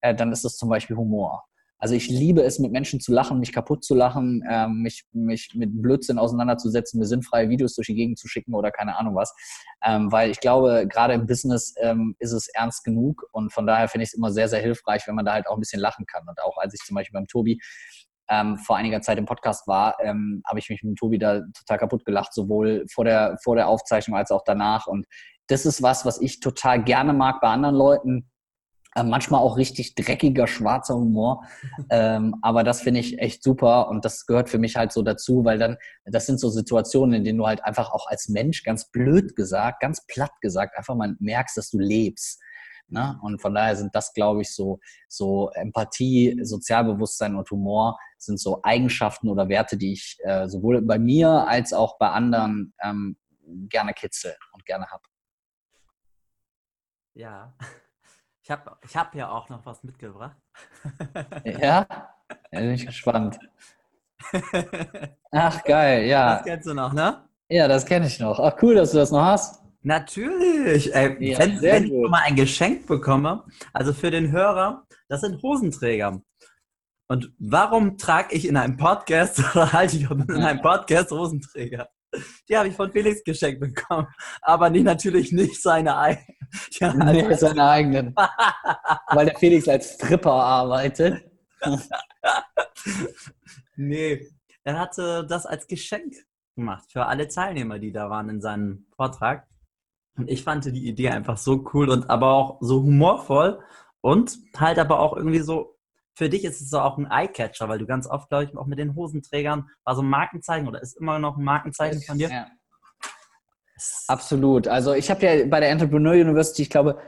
äh, dann ist das zum Beispiel Humor. Also ich liebe es, mit Menschen zu lachen, mich kaputt zu lachen, ähm, mich, mich mit Blödsinn auseinanderzusetzen, mir sinnfreie Videos durch die Gegend zu schicken oder keine Ahnung was. Ähm, weil ich glaube, gerade im Business ähm, ist es ernst genug und von daher finde ich es immer sehr, sehr hilfreich, wenn man da halt auch ein bisschen lachen kann. Und auch als ich zum Beispiel beim Tobi ähm, vor einiger Zeit im Podcast war, ähm, habe ich mich mit Tobi da total kaputt gelacht, sowohl vor der, vor der Aufzeichnung als auch danach. Und das ist was, was ich total gerne mag bei anderen Leuten. Äh, manchmal auch richtig dreckiger, schwarzer Humor. ähm, aber das finde ich echt super und das gehört für mich halt so dazu, weil dann, das sind so Situationen, in denen du halt einfach auch als Mensch, ganz blöd gesagt, ganz platt gesagt, einfach mal merkst, dass du lebst. Ne? Und von daher sind das, glaube ich, so, so Empathie, Sozialbewusstsein und Humor sind so Eigenschaften oder Werte, die ich äh, sowohl bei mir als auch bei anderen ähm, gerne kitzel und gerne habe. Ja, ich habe ich hab ja auch noch was mitgebracht. ja? ja bin ich gespannt. Ach, geil, ja. Das kennst du noch, ne? Ja, das kenne ich noch. Ach, cool, dass du das noch hast. Natürlich. Ey, ja, wenn, wenn ich mal ein Geschenk bekomme, also für den Hörer, das sind Hosenträger. Und warum trage ich in einem Podcast oder halte ich in einem Podcast Hosenträger? Die habe ich von Felix geschenkt bekommen, aber nicht, natürlich nicht seine eigenen. Ja, nee, seine eigenen. Weil der Felix als Stripper arbeitet. nee, er hatte das als Geschenk gemacht für alle Teilnehmer, die da waren in seinem Vortrag. Und ich fand die Idee einfach so cool und aber auch so humorvoll und halt aber auch irgendwie so, für dich ist es so auch ein Eyecatcher, weil du ganz oft, glaube ich, auch mit den Hosenträgern war so ein Markenzeichen oder ist immer noch ein Markenzeichen von dir? Ja. Absolut. Also ich habe ja bei der Entrepreneur University, ich glaube,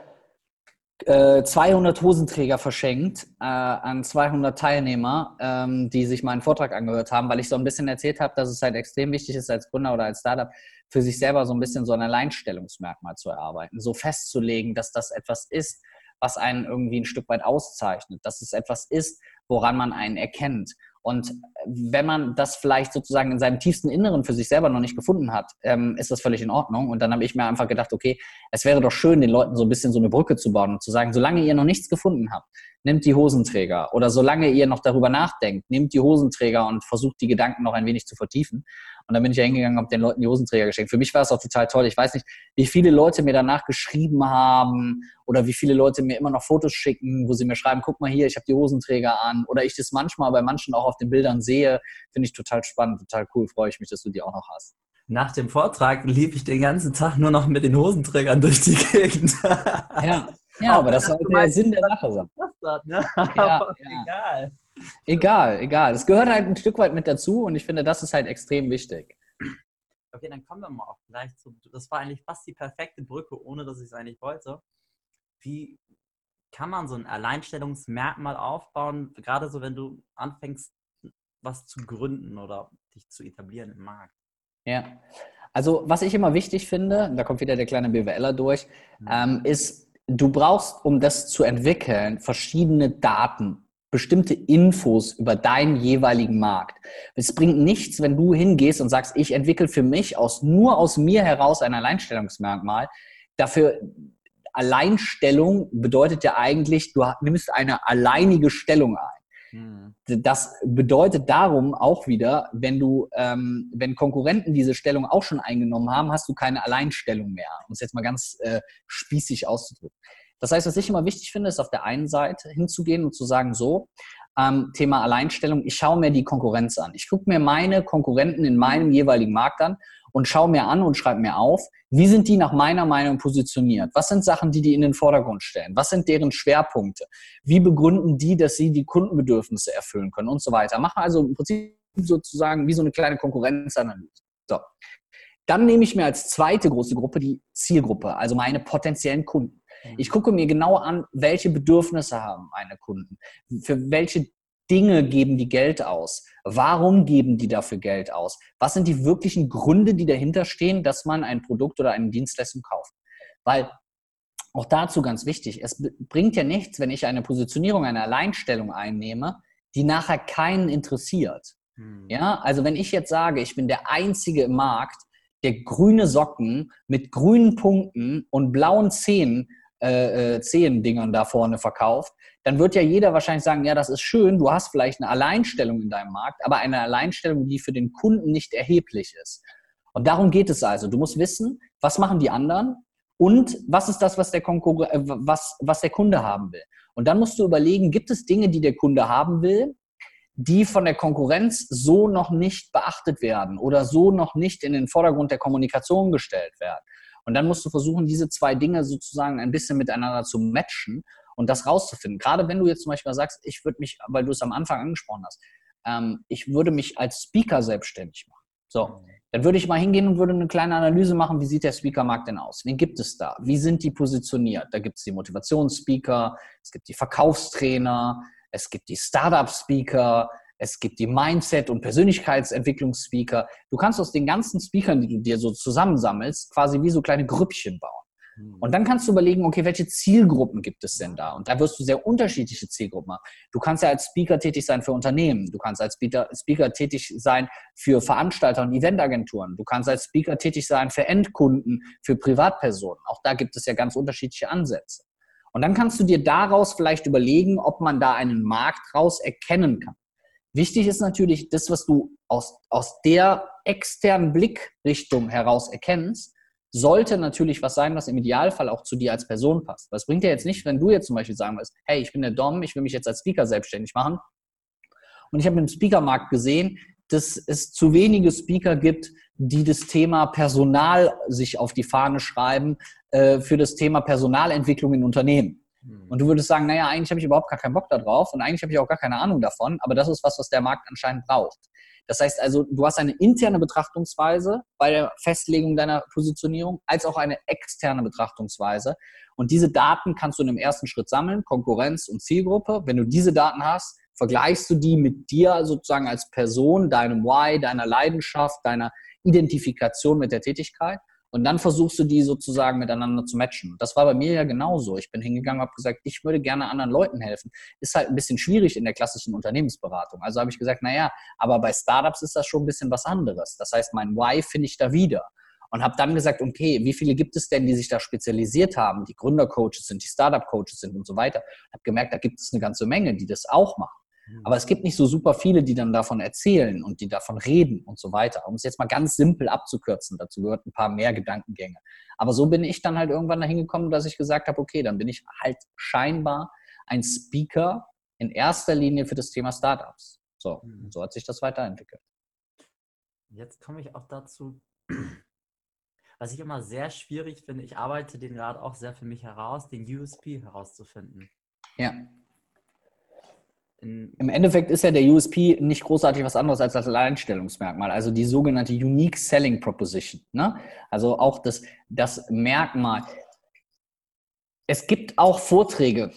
200 äh, Hosenträger verschenkt äh, an 200 Teilnehmer, ähm, die sich meinen Vortrag angehört haben, weil ich so ein bisschen erzählt habe, dass es halt extrem wichtig ist als Gründer oder als Startup für sich selber so ein bisschen so ein Alleinstellungsmerkmal zu erarbeiten, so festzulegen, dass das etwas ist, was einen irgendwie ein Stück weit auszeichnet, dass es etwas ist, woran man einen erkennt. Und wenn man das vielleicht sozusagen in seinem tiefsten Inneren für sich selber noch nicht gefunden hat, ähm, ist das völlig in Ordnung. Und dann habe ich mir einfach gedacht, okay, es wäre doch schön, den Leuten so ein bisschen so eine Brücke zu bauen und zu sagen, solange ihr noch nichts gefunden habt, nehmt die Hosenträger. Oder solange ihr noch darüber nachdenkt, nehmt die Hosenträger und versucht die Gedanken noch ein wenig zu vertiefen. Und dann bin ich ja hingegangen und habe den Leuten die Hosenträger geschenkt. Für mich war es auch total toll. Ich weiß nicht, wie viele Leute mir danach geschrieben haben oder wie viele Leute mir immer noch Fotos schicken, wo sie mir schreiben, guck mal hier, ich habe die Hosenträger an. Oder ich das manchmal bei manchen auch auf den Bildern sehe. Finde ich total spannend, total cool. Freue ich mich, dass du die auch noch hast. Nach dem Vortrag lief ich den ganzen Tag nur noch mit den Hosenträgern durch die Gegend. ja, ja aber das sollte der Sinn der Sache sein. Ne? Ja, ja. Egal. Egal, egal. Es gehört halt ein Stück weit mit dazu und ich finde, das ist halt extrem wichtig. Okay, dann kommen wir mal auch gleich zu. Das war eigentlich fast die perfekte Brücke, ohne dass ich es eigentlich wollte. Wie kann man so ein Alleinstellungsmerkmal aufbauen, gerade so, wenn du anfängst, was zu gründen oder dich zu etablieren im Markt? Ja, also was ich immer wichtig finde, da kommt wieder der kleine BWLer durch, mhm. ähm, ist, du brauchst, um das zu entwickeln, verschiedene Daten bestimmte Infos über deinen jeweiligen Markt. Es bringt nichts, wenn du hingehst und sagst, ich entwickle für mich aus, nur aus mir heraus ein Alleinstellungsmerkmal. Dafür Alleinstellung bedeutet ja eigentlich, du nimmst eine alleinige Stellung ein. Mhm. Das bedeutet darum auch wieder, wenn du, ähm, wenn Konkurrenten diese Stellung auch schon eingenommen haben, hast du keine Alleinstellung mehr, um es jetzt mal ganz äh, spießig auszudrücken. Das heißt, was ich immer wichtig finde, ist auf der einen Seite hinzugehen und zu sagen, so, ähm, Thema Alleinstellung, ich schaue mir die Konkurrenz an. Ich gucke mir meine Konkurrenten in meinem jeweiligen Markt an und schaue mir an und schreibe mir auf, wie sind die nach meiner Meinung positioniert? Was sind Sachen, die die in den Vordergrund stellen? Was sind deren Schwerpunkte? Wie begründen die, dass sie die Kundenbedürfnisse erfüllen können und so weiter? Machen also im Prinzip sozusagen wie so eine kleine Konkurrenzanalyse. So. Dann nehme ich mir als zweite große Gruppe die Zielgruppe, also meine potenziellen Kunden. Ich gucke mir genau an, welche Bedürfnisse haben meine Kunden, für welche Dinge geben die Geld aus? Warum geben die dafür Geld aus? Was sind die wirklichen Gründe, die dahinter stehen, dass man ein Produkt oder eine Dienstleistung kauft? Weil auch dazu ganz wichtig, es bringt ja nichts, wenn ich eine Positionierung, eine Alleinstellung einnehme, die nachher keinen interessiert. Hm. Ja, also wenn ich jetzt sage, ich bin der Einzige im Markt, der grüne Socken mit grünen Punkten und blauen Zähnen äh, äh, Zehn-Dingern da vorne verkauft, dann wird ja jeder wahrscheinlich sagen, ja, das ist schön, du hast vielleicht eine Alleinstellung in deinem Markt, aber eine Alleinstellung, die für den Kunden nicht erheblich ist. Und darum geht es also. Du musst wissen, was machen die anderen und was ist das, was der, Konkur äh, was, was der Kunde haben will. Und dann musst du überlegen, gibt es Dinge, die der Kunde haben will, die von der Konkurrenz so noch nicht beachtet werden oder so noch nicht in den Vordergrund der Kommunikation gestellt werden. Und dann musst du versuchen, diese zwei Dinge sozusagen ein bisschen miteinander zu matchen und das rauszufinden. Gerade wenn du jetzt zum Beispiel sagst, ich würde mich, weil du es am Anfang angesprochen hast, ähm, ich würde mich als Speaker selbstständig machen. So, dann würde ich mal hingehen und würde eine kleine Analyse machen, wie sieht der Speaker-Markt denn aus? Wen gibt es da? Wie sind die positioniert? Da gibt es die Motivationsspeaker, es gibt die Verkaufstrainer, es gibt die Startup-Speaker, es gibt die Mindset- und Persönlichkeitsentwicklungsspeaker. Du kannst aus den ganzen Speakern, die du dir so zusammensammelst, quasi wie so kleine Grüppchen bauen. Hm. Und dann kannst du überlegen, okay, welche Zielgruppen gibt es denn da? Und da wirst du sehr unterschiedliche Zielgruppen haben. Du kannst ja als Speaker tätig sein für Unternehmen. Du kannst als Speaker, Speaker tätig sein für Veranstalter und Eventagenturen. Du kannst als Speaker tätig sein für Endkunden, für Privatpersonen. Auch da gibt es ja ganz unterschiedliche Ansätze. Und dann kannst du dir daraus vielleicht überlegen, ob man da einen Markt raus erkennen kann. Wichtig ist natürlich, das, was du aus, aus der externen Blickrichtung heraus erkennst, sollte natürlich was sein, was im Idealfall auch zu dir als Person passt. Was bringt dir jetzt nicht, wenn du jetzt zum Beispiel sagen willst, hey, ich bin der Dom, ich will mich jetzt als Speaker selbstständig machen. Und ich habe im Speakermarkt gesehen, dass es zu wenige Speaker gibt, die das Thema Personal sich auf die Fahne schreiben äh, für das Thema Personalentwicklung in Unternehmen. Hm. Und du würdest sagen, naja, eigentlich habe ich überhaupt gar keinen Bock darauf und eigentlich habe ich auch gar keine Ahnung davon, aber das ist was, was der Markt anscheinend braucht. Das heißt also, du hast eine interne Betrachtungsweise bei der Festlegung deiner Positionierung, als auch eine externe Betrachtungsweise. Und diese Daten kannst du in einem ersten Schritt sammeln, Konkurrenz und Zielgruppe. Wenn du diese Daten hast, vergleichst du die mit dir sozusagen als Person, deinem Why, deiner Leidenschaft, deiner Identifikation mit der Tätigkeit und dann versuchst du die sozusagen miteinander zu matchen. Das war bei mir ja genauso. Ich bin hingegangen habe gesagt, ich würde gerne anderen Leuten helfen. Ist halt ein bisschen schwierig in der klassischen Unternehmensberatung. Also habe ich gesagt, naja, aber bei Startups ist das schon ein bisschen was anderes. Das heißt, mein Why finde ich da wieder. Und habe dann gesagt, okay, wie viele gibt es denn, die sich da spezialisiert haben, die Gründercoaches sind, die Startup-Coaches sind und so weiter. Habe gemerkt, da gibt es eine ganze Menge, die das auch machen. Mhm. Aber es gibt nicht so super viele, die dann davon erzählen und die davon reden und so weiter. Um es jetzt mal ganz simpel abzukürzen, dazu gehört ein paar mehr Gedankengänge. Aber so bin ich dann halt irgendwann dahin gekommen, dass ich gesagt habe, okay, dann bin ich halt scheinbar ein Speaker in erster Linie für das Thema Startups. So, mhm. so hat sich das weiterentwickelt. Jetzt komme ich auch dazu, was ich immer sehr schwierig finde. Ich arbeite den gerade auch sehr für mich heraus, den USP herauszufinden. Ja. Im Endeffekt ist ja der USP nicht großartig was anderes als das Alleinstellungsmerkmal, also die sogenannte Unique Selling Proposition. Ne? Also auch das, das Merkmal. Es gibt auch Vorträge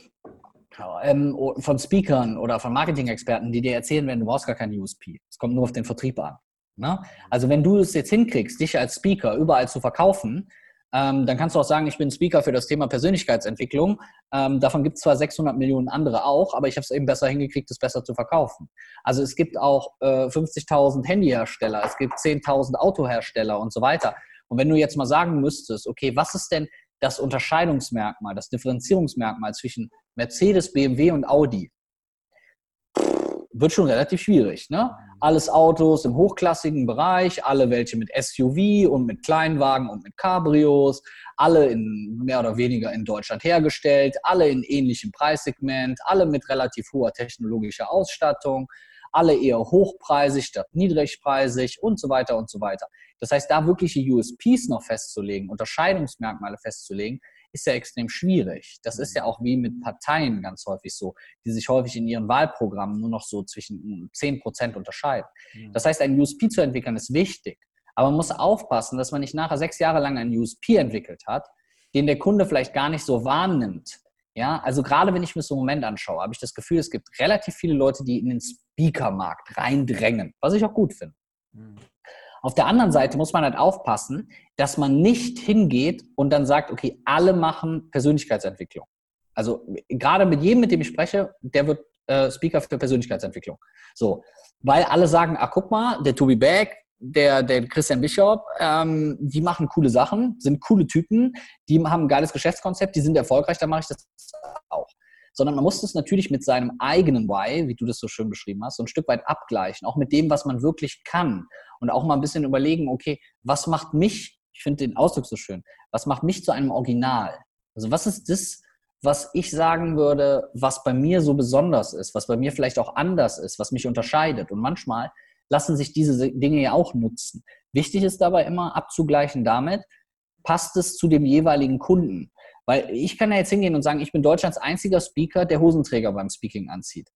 ähm, von Speakern oder von Marketing-Experten, die dir erzählen werden, du brauchst gar keinen USP. Es kommt nur auf den Vertrieb an. Ne? Also wenn du es jetzt hinkriegst, dich als Speaker überall zu verkaufen, ähm, dann kannst du auch sagen, ich bin Speaker für das Thema Persönlichkeitsentwicklung. Ähm, davon gibt es zwar 600 Millionen andere auch, aber ich habe es eben besser hingekriegt, es besser zu verkaufen. Also es gibt auch äh, 50.000 Handyhersteller, es gibt 10.000 Autohersteller und so weiter. Und wenn du jetzt mal sagen müsstest, okay, was ist denn das Unterscheidungsmerkmal, das Differenzierungsmerkmal zwischen Mercedes, BMW und Audi? Wird schon relativ schwierig. Ne? Alles Autos im hochklassigen Bereich, alle welche mit SUV und mit Kleinwagen und mit Cabrios, alle in mehr oder weniger in Deutschland hergestellt, alle in ähnlichem Preissegment, alle mit relativ hoher technologischer Ausstattung, alle eher hochpreisig statt niedrigpreisig und so weiter und so weiter. Das heißt, da wirkliche USPs noch festzulegen, Unterscheidungsmerkmale festzulegen, ist ja extrem schwierig. Das ist ja auch wie mit Parteien ganz häufig so, die sich häufig in ihren Wahlprogrammen nur noch so zwischen 10 Prozent unterscheiden. Das heißt, ein USP zu entwickeln ist wichtig. Aber man muss aufpassen, dass man nicht nachher sechs Jahre lang einen USP entwickelt hat, den der Kunde vielleicht gar nicht so wahrnimmt. Ja, also gerade wenn ich mir so einen Moment anschaue, habe ich das Gefühl, es gibt relativ viele Leute, die in den Speaker-Markt reindrängen, was ich auch gut finde. Mhm. Auf der anderen Seite muss man halt aufpassen, dass man nicht hingeht und dann sagt, okay, alle machen Persönlichkeitsentwicklung. Also gerade mit jedem, mit dem ich spreche, der wird äh, Speaker für Persönlichkeitsentwicklung. So, weil alle sagen, ah, guck mal, der Tobi Beck, der, der Christian Bischof, ähm, die machen coole Sachen, sind coole Typen, die haben ein geiles Geschäftskonzept, die sind erfolgreich, dann mache ich das auch sondern man muss das natürlich mit seinem eigenen Why, wie du das so schön beschrieben hast, so ein Stück weit abgleichen, auch mit dem, was man wirklich kann und auch mal ein bisschen überlegen, okay, was macht mich, ich finde den Ausdruck so schön, was macht mich zu einem Original? Also was ist das, was ich sagen würde, was bei mir so besonders ist, was bei mir vielleicht auch anders ist, was mich unterscheidet. Und manchmal lassen sich diese Dinge ja auch nutzen. Wichtig ist dabei immer abzugleichen damit, passt es zu dem jeweiligen Kunden. Weil ich kann ja jetzt hingehen und sagen, ich bin Deutschlands einziger Speaker, der Hosenträger beim Speaking anzieht.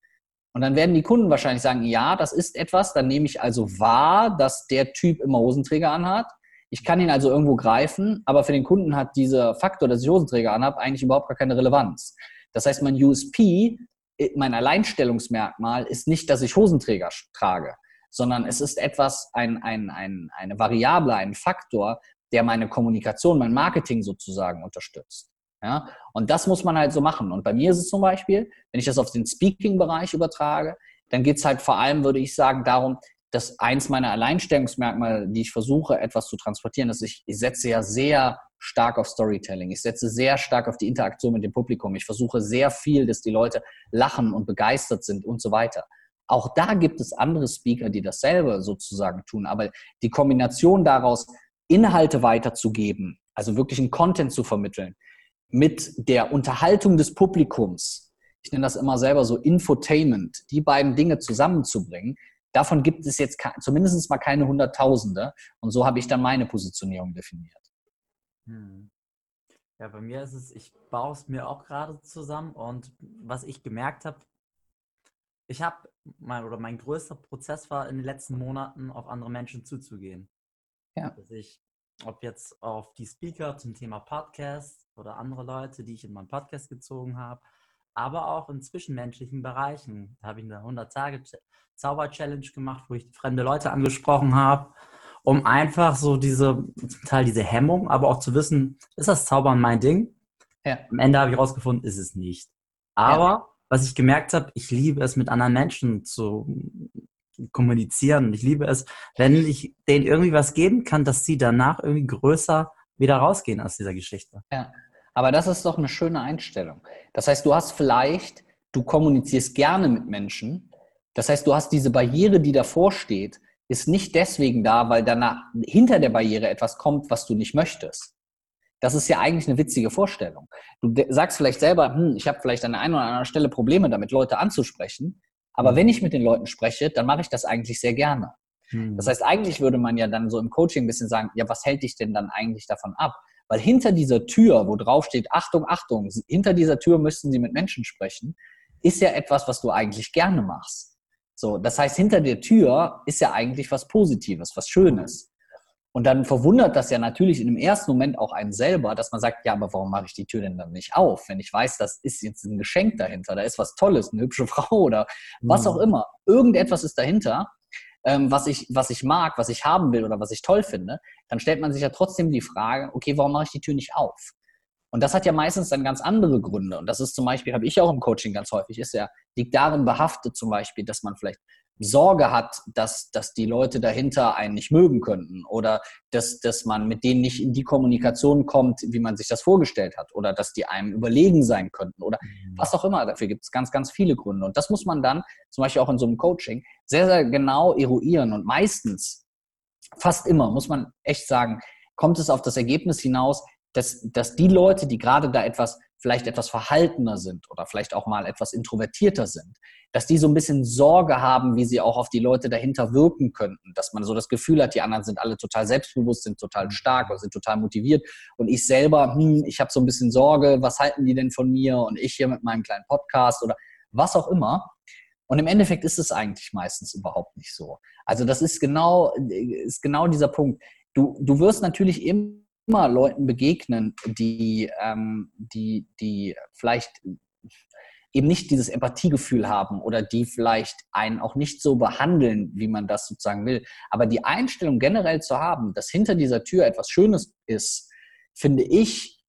Und dann werden die Kunden wahrscheinlich sagen, ja, das ist etwas, dann nehme ich also wahr, dass der Typ immer Hosenträger anhat. Ich kann ihn also irgendwo greifen, aber für den Kunden hat dieser Faktor, dass ich Hosenträger anhabe, eigentlich überhaupt gar keine Relevanz. Das heißt, mein USP, äh, mein Alleinstellungsmerkmal ist nicht, dass ich Hosenträger trage, sondern es ist etwas, ein, ein, ein, eine Variable, ein Faktor, der meine Kommunikation, mein Marketing sozusagen unterstützt. Ja? Und das muss man halt so machen. Und bei mir ist es zum Beispiel, wenn ich das auf den Speaking-Bereich übertrage, dann geht es halt vor allem, würde ich sagen, darum, dass eins meiner Alleinstellungsmerkmale, die ich versuche, etwas zu transportieren, ist, ich, ich setze ja sehr stark auf Storytelling. Ich setze sehr stark auf die Interaktion mit dem Publikum. Ich versuche sehr viel, dass die Leute lachen und begeistert sind und so weiter. Auch da gibt es andere Speaker, die dasselbe sozusagen tun. Aber die Kombination daraus, Inhalte weiterzugeben, also wirklich einen Content zu vermitteln, mit der Unterhaltung des Publikums, ich nenne das immer selber so Infotainment, die beiden Dinge zusammenzubringen, davon gibt es jetzt zumindest mal keine Hunderttausende. Und so habe ich dann meine Positionierung definiert. Hm. Ja, bei mir ist es, ich baue es mir auch gerade zusammen und was ich gemerkt habe, ich habe mein oder mein größter Prozess war in den letzten Monaten auf andere Menschen zuzugehen. Ja. Dass ich, ob jetzt auf die Speaker zum Thema Podcast oder andere Leute, die ich in meinen Podcast gezogen habe, aber auch in zwischenmenschlichen Bereichen. Da habe ich eine 100-Tage-Zauber-Challenge gemacht, wo ich fremde Leute angesprochen habe, um einfach so diese, zum Teil diese Hemmung, aber auch zu wissen, ist das Zaubern mein Ding? Ja. Am Ende habe ich herausgefunden, ist es nicht. Aber ja. was ich gemerkt habe, ich liebe es, mit anderen Menschen zu kommunizieren. Ich liebe es, wenn ich denen irgendwie was geben kann, dass sie danach irgendwie größer wieder rausgehen aus dieser Geschichte. Ja, aber das ist doch eine schöne Einstellung. Das heißt, du hast vielleicht, du kommunizierst gerne mit Menschen. Das heißt, du hast diese Barriere, die davor steht, ist nicht deswegen da, weil danach hinter der Barriere etwas kommt, was du nicht möchtest. Das ist ja eigentlich eine witzige Vorstellung. Du sagst vielleicht selber, hm, ich habe vielleicht an der einen oder anderen Stelle Probleme damit, Leute anzusprechen. Aber mhm. wenn ich mit den Leuten spreche, dann mache ich das eigentlich sehr gerne. Mhm. Das heißt, eigentlich würde man ja dann so im Coaching ein bisschen sagen, ja, was hält dich denn dann eigentlich davon ab? Weil hinter dieser Tür, wo drauf steht, Achtung, Achtung, hinter dieser Tür müssten Sie mit Menschen sprechen, ist ja etwas, was du eigentlich gerne machst. So, das heißt, hinter der Tür ist ja eigentlich was Positives, was Schönes. Und dann verwundert das ja natürlich in dem ersten Moment auch einen selber, dass man sagt, ja, aber warum mache ich die Tür denn dann nicht auf, wenn ich weiß, das ist jetzt ein Geschenk dahinter, da ist was Tolles, eine hübsche Frau oder was mhm. auch immer. Irgendetwas ist dahinter, ähm, was, ich, was ich mag, was ich haben will oder was ich toll finde. Dann stellt man sich ja trotzdem die Frage, okay, warum mache ich die Tür nicht auf? Und das hat ja meistens dann ganz andere Gründe. Und das ist zum Beispiel, habe ich auch im Coaching ganz häufig, ist ja, liegt darin behaftet zum Beispiel, dass man vielleicht Sorge hat, dass, dass die Leute dahinter einen nicht mögen könnten oder dass, dass man mit denen nicht in die Kommunikation kommt, wie man sich das vorgestellt hat oder dass die einem überlegen sein könnten oder was auch immer. Dafür gibt es ganz, ganz viele Gründe. Und das muss man dann, zum Beispiel auch in so einem Coaching, sehr, sehr genau eruieren. Und meistens, fast immer, muss man echt sagen, kommt es auf das Ergebnis hinaus, dass, dass die Leute, die gerade da etwas, vielleicht etwas verhaltener sind oder vielleicht auch mal etwas introvertierter sind, dass die so ein bisschen Sorge haben, wie sie auch auf die Leute dahinter wirken könnten. Dass man so das Gefühl hat, die anderen sind alle total selbstbewusst, sind total stark und sind total motiviert. Und ich selber, hm, ich habe so ein bisschen Sorge, was halten die denn von mir? Und ich hier mit meinem kleinen Podcast oder was auch immer. Und im Endeffekt ist es eigentlich meistens überhaupt nicht so. Also das ist genau, ist genau dieser Punkt. Du, du wirst natürlich immer immer Leuten begegnen, die, ähm, die, die vielleicht eben nicht dieses Empathiegefühl haben oder die vielleicht einen auch nicht so behandeln, wie man das sozusagen will. Aber die Einstellung generell zu haben, dass hinter dieser Tür etwas Schönes ist, finde ich,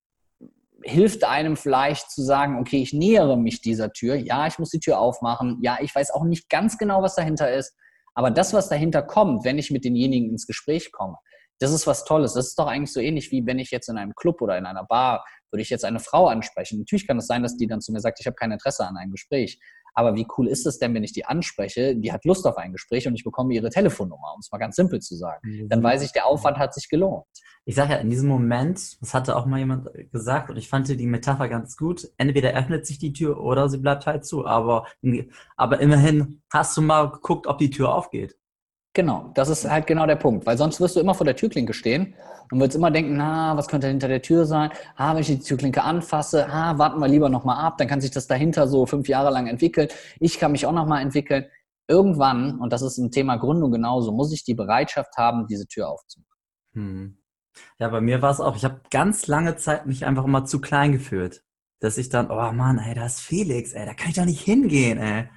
hilft einem vielleicht zu sagen, okay, ich nähere mich dieser Tür. Ja, ich muss die Tür aufmachen. Ja, ich weiß auch nicht ganz genau, was dahinter ist. Aber das, was dahinter kommt, wenn ich mit denjenigen ins Gespräch komme, das ist was Tolles. Das ist doch eigentlich so ähnlich wie wenn ich jetzt in einem Club oder in einer Bar, würde ich jetzt eine Frau ansprechen. Natürlich kann es sein, dass die dann zu mir sagt, ich habe kein Interesse an einem Gespräch. Aber wie cool ist es denn, wenn ich die anspreche, die hat Lust auf ein Gespräch und ich bekomme ihre Telefonnummer, um es mal ganz simpel zu sagen. Mhm. Dann weiß ich, der Aufwand hat sich gelohnt. Ich sage ja, in diesem Moment, das hatte auch mal jemand gesagt und ich fand die Metapher ganz gut, entweder öffnet sich die Tür oder sie bleibt halt zu. Aber, aber immerhin hast du mal geguckt, ob die Tür aufgeht. Genau, das ist halt genau der Punkt, weil sonst wirst du immer vor der Türklinke stehen und wirst immer denken, na, was könnte hinter der Tür sein? Ah, wenn ich die Türklinke anfasse, ah, warten wir lieber nochmal ab, dann kann sich das dahinter so fünf Jahre lang entwickeln. Ich kann mich auch nochmal entwickeln. Irgendwann, und das ist ein Thema Gründung genauso, muss ich die Bereitschaft haben, diese Tür aufzumachen. Hm. Ja, bei mir war es auch, ich habe ganz lange Zeit mich einfach immer zu klein gefühlt. Dass ich dann, oh Mann, ey, da ist Felix, ey, da kann ich doch nicht hingehen, ey.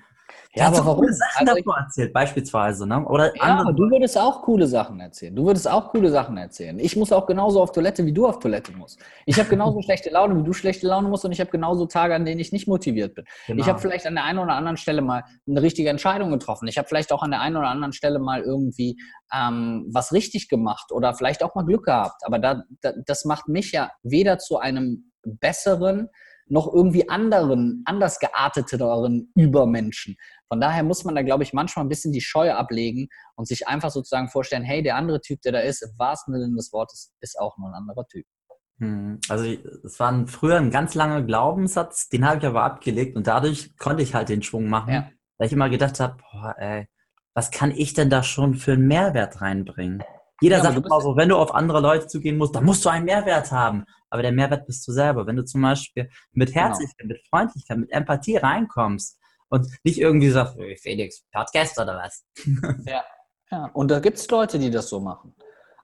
Ja, aber warum? Sachen also davor erzählt, beispielsweise, ne? Oder ja, andere. du würdest auch coole Sachen erzählen. Du würdest auch coole Sachen erzählen. Ich muss auch genauso auf Toilette, wie du auf Toilette musst. Ich habe genauso schlechte Laune, wie du schlechte Laune musst und ich habe genauso Tage, an denen ich nicht motiviert bin. Genau. Ich habe vielleicht an der einen oder anderen Stelle mal eine richtige Entscheidung getroffen. Ich habe vielleicht auch an der einen oder anderen Stelle mal irgendwie ähm, was richtig gemacht oder vielleicht auch mal Glück gehabt. Aber da, da, das macht mich ja weder zu einem besseren, noch irgendwie anderen, anders gearteteren Übermenschen. Von daher muss man da, glaube ich, manchmal ein bisschen die Scheu ablegen und sich einfach sozusagen vorstellen, hey, der andere Typ, der da ist, im wahrsten Sinne des Wortes, ist auch nur ein anderer Typ. Hm, also es war früher ein ganz langer Glaubenssatz, den habe ich aber abgelegt und dadurch konnte ich halt den Schwung machen, ja. weil ich immer gedacht habe, boah, ey, was kann ich denn da schon für einen Mehrwert reinbringen? Jeder ja, sagt immer so, wenn du auf andere Leute zugehen musst, dann musst du einen Mehrwert haben. Aber der Mehrwert bist du selber. Wenn du zum Beispiel mit genau. Herzlichkeit, genau. mit Freundlichkeit, mit Empathie reinkommst und nicht irgendwie sagst, Felix, Podcast oder was? ja. ja, und da gibt es Leute, die das so machen.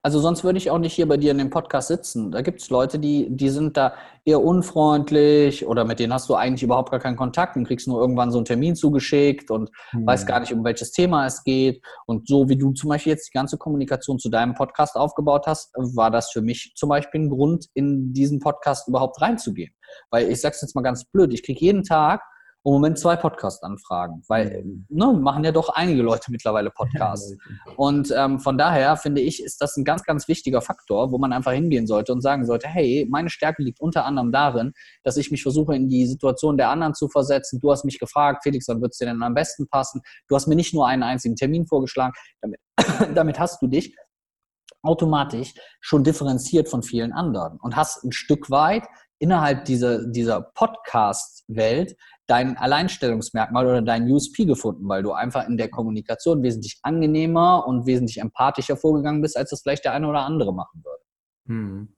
Also sonst würde ich auch nicht hier bei dir in dem Podcast sitzen. Da gibt es Leute, die, die sind da eher unfreundlich oder mit denen hast du eigentlich überhaupt gar keinen Kontakt und kriegst nur irgendwann so einen Termin zugeschickt und mhm. weiß gar nicht, um welches Thema es geht. Und so wie du zum Beispiel jetzt die ganze Kommunikation zu deinem Podcast aufgebaut hast, war das für mich zum Beispiel ein Grund, in diesen Podcast überhaupt reinzugehen. Weil ich sag's jetzt mal ganz blöd, ich kriege jeden Tag im Moment zwei Podcast-Anfragen, weil ne, machen ja doch einige Leute mittlerweile Podcasts. Und ähm, von daher finde ich, ist das ein ganz, ganz wichtiger Faktor, wo man einfach hingehen sollte und sagen sollte, hey, meine Stärke liegt unter anderem darin, dass ich mich versuche, in die Situation der anderen zu versetzen. Du hast mich gefragt, Felix, wann wird es dir denn am besten passen? Du hast mir nicht nur einen einzigen Termin vorgeschlagen. Damit, damit hast du dich automatisch schon differenziert von vielen anderen und hast ein Stück weit innerhalb dieser, dieser Podcast-Welt dein Alleinstellungsmerkmal oder dein USP gefunden, weil du einfach in der Kommunikation wesentlich angenehmer und wesentlich empathischer vorgegangen bist, als das vielleicht der eine oder andere machen würde. Hm.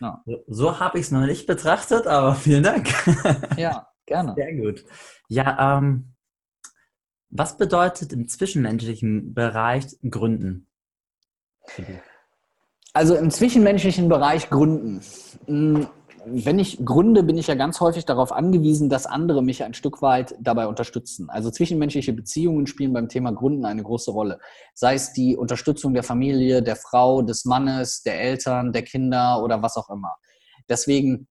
Ja. So habe ich es noch nicht betrachtet, aber vielen Dank. Ja, gerne. Sehr gut. Ja, ähm, was bedeutet im zwischenmenschlichen Bereich Gründen? Also im zwischenmenschlichen Bereich Gründen. Wenn ich gründe, bin ich ja ganz häufig darauf angewiesen, dass andere mich ein Stück weit dabei unterstützen. Also zwischenmenschliche Beziehungen spielen beim Thema Gründen eine große Rolle. Sei es die Unterstützung der Familie, der Frau, des Mannes, der Eltern, der Kinder oder was auch immer. Deswegen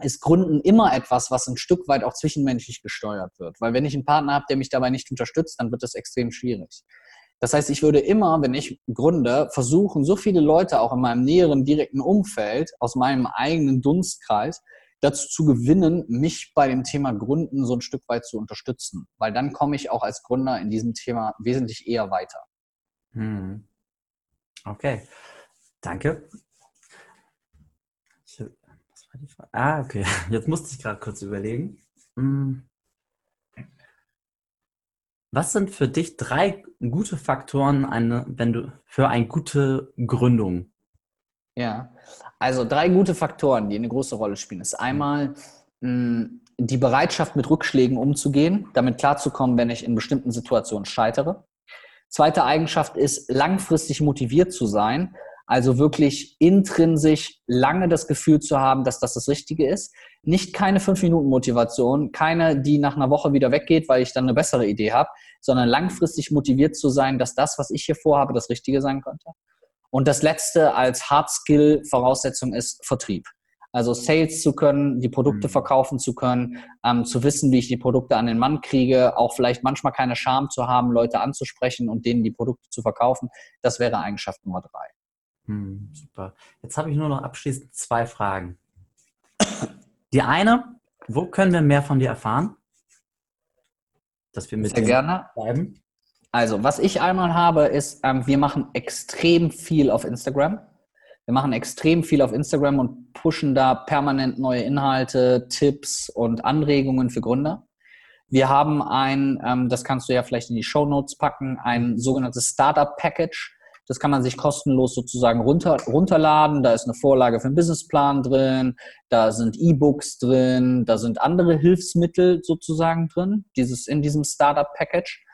ist Gründen immer etwas, was ein Stück weit auch zwischenmenschlich gesteuert wird. Weil wenn ich einen Partner habe, der mich dabei nicht unterstützt, dann wird es extrem schwierig. Das heißt, ich würde immer, wenn ich gründe, versuchen, so viele Leute auch in meinem näheren, direkten Umfeld, aus meinem eigenen Dunstkreis, dazu zu gewinnen, mich bei dem Thema Gründen so ein Stück weit zu unterstützen. Weil dann komme ich auch als Gründer in diesem Thema wesentlich eher weiter. Hm. Okay, danke. Ah, okay. Jetzt musste ich gerade kurz überlegen. Hm. Was sind für dich drei gute Faktoren, eine, wenn du für eine gute Gründung? Ja, also drei gute Faktoren, die eine große Rolle spielen, ist einmal mh, hm, die Bereitschaft, mit Rückschlägen umzugehen, damit klarzukommen, wenn ich in bestimmten Situationen scheitere. Zweite Eigenschaft ist, langfristig motiviert zu sein, also wirklich intrinsisch lange das Gefühl zu haben, dass das das Richtige ist. Nicht keine 5-Minuten-Motivation, keine, die nach einer Woche wieder weggeht, weil ich dann eine bessere Idee habe, sondern langfristig motiviert zu sein, dass das, was ich hier vorhabe, das Richtige sein könnte. Und das letzte als Hard-Skill-Voraussetzung ist Vertrieb. Also Sales zu können, die Produkte mhm. verkaufen zu können, ähm, zu wissen, wie ich die Produkte an den Mann kriege, auch vielleicht manchmal keine Scham zu haben, Leute anzusprechen und denen die Produkte zu verkaufen. Das wäre Eigenschaft Nummer drei. Hm, super. Jetzt habe ich nur noch abschließend zwei Fragen. Die eine, wo können wir mehr von dir erfahren? Dass wir mit Sehr gerne. bleiben. Also, was ich einmal habe, ist, ähm, wir machen extrem viel auf Instagram. Wir machen extrem viel auf Instagram und pushen da permanent neue Inhalte, Tipps und Anregungen für Gründer. Wir haben ein, ähm, das kannst du ja vielleicht in die Show Notes packen, ein sogenanntes Startup Package. Das kann man sich kostenlos sozusagen runter, runterladen. Da ist eine Vorlage für einen Businessplan drin, da sind E-Books drin, da sind andere Hilfsmittel sozusagen drin, dieses, in diesem Startup-Package.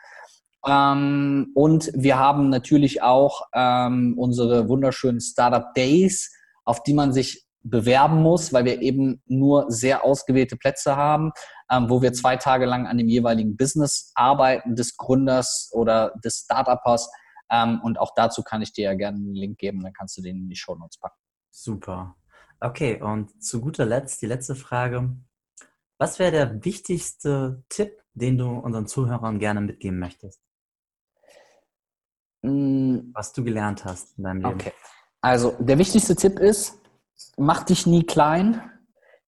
Ähm, und wir haben natürlich auch ähm, unsere wunderschönen Startup Days, auf die man sich bewerben muss, weil wir eben nur sehr ausgewählte Plätze haben, ähm, wo wir zwei Tage lang an dem jeweiligen Business arbeiten des Gründers oder des Startuppers ähm, und auch dazu kann ich dir ja gerne einen Link geben, dann kannst du den in die Show Notes packen. Super. Okay, und zu guter Letzt die letzte Frage. Was wäre der wichtigste Tipp, den du unseren Zuhörern gerne mitgeben möchtest? Mm. Was du gelernt hast in deinem Leben. Okay. Also, der wichtigste Tipp ist, mach dich nie klein.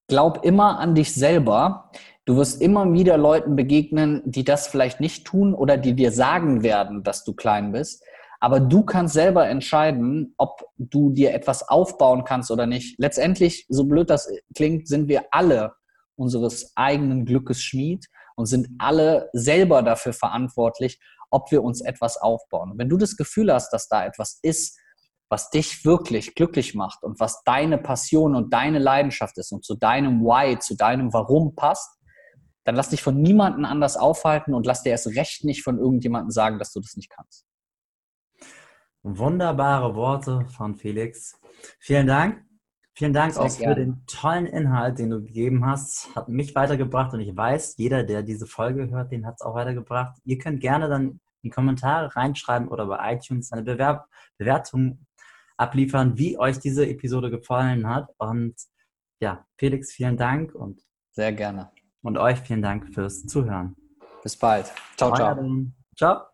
Glaub immer an dich selber. Du wirst immer wieder Leuten begegnen, die das vielleicht nicht tun oder die dir sagen werden, dass du klein bist. Aber du kannst selber entscheiden, ob du dir etwas aufbauen kannst oder nicht. Letztendlich, so blöd das klingt, sind wir alle unseres eigenen Glückes Schmied und sind alle selber dafür verantwortlich, ob wir uns etwas aufbauen. Wenn du das Gefühl hast, dass da etwas ist, was dich wirklich glücklich macht und was deine Passion und deine Leidenschaft ist und zu deinem Why, zu deinem Warum passt, dann lass dich von niemandem anders aufhalten und lass dir erst recht nicht von irgendjemandem sagen, dass du das nicht kannst. Wunderbare Worte von Felix. Vielen Dank. Vielen Dank Sehr auch gerne. für den tollen Inhalt, den du gegeben hast. Hat mich weitergebracht und ich weiß, jeder, der diese Folge hört, den hat es auch weitergebracht. Ihr könnt gerne dann in die Kommentare reinschreiben oder bei iTunes eine Bewerb Bewertung abliefern, wie euch diese Episode gefallen hat. Und ja, Felix, vielen Dank und sehr gerne. Und euch vielen Dank fürs Zuhören. Bis bald. Ciao, ciao. Ciao.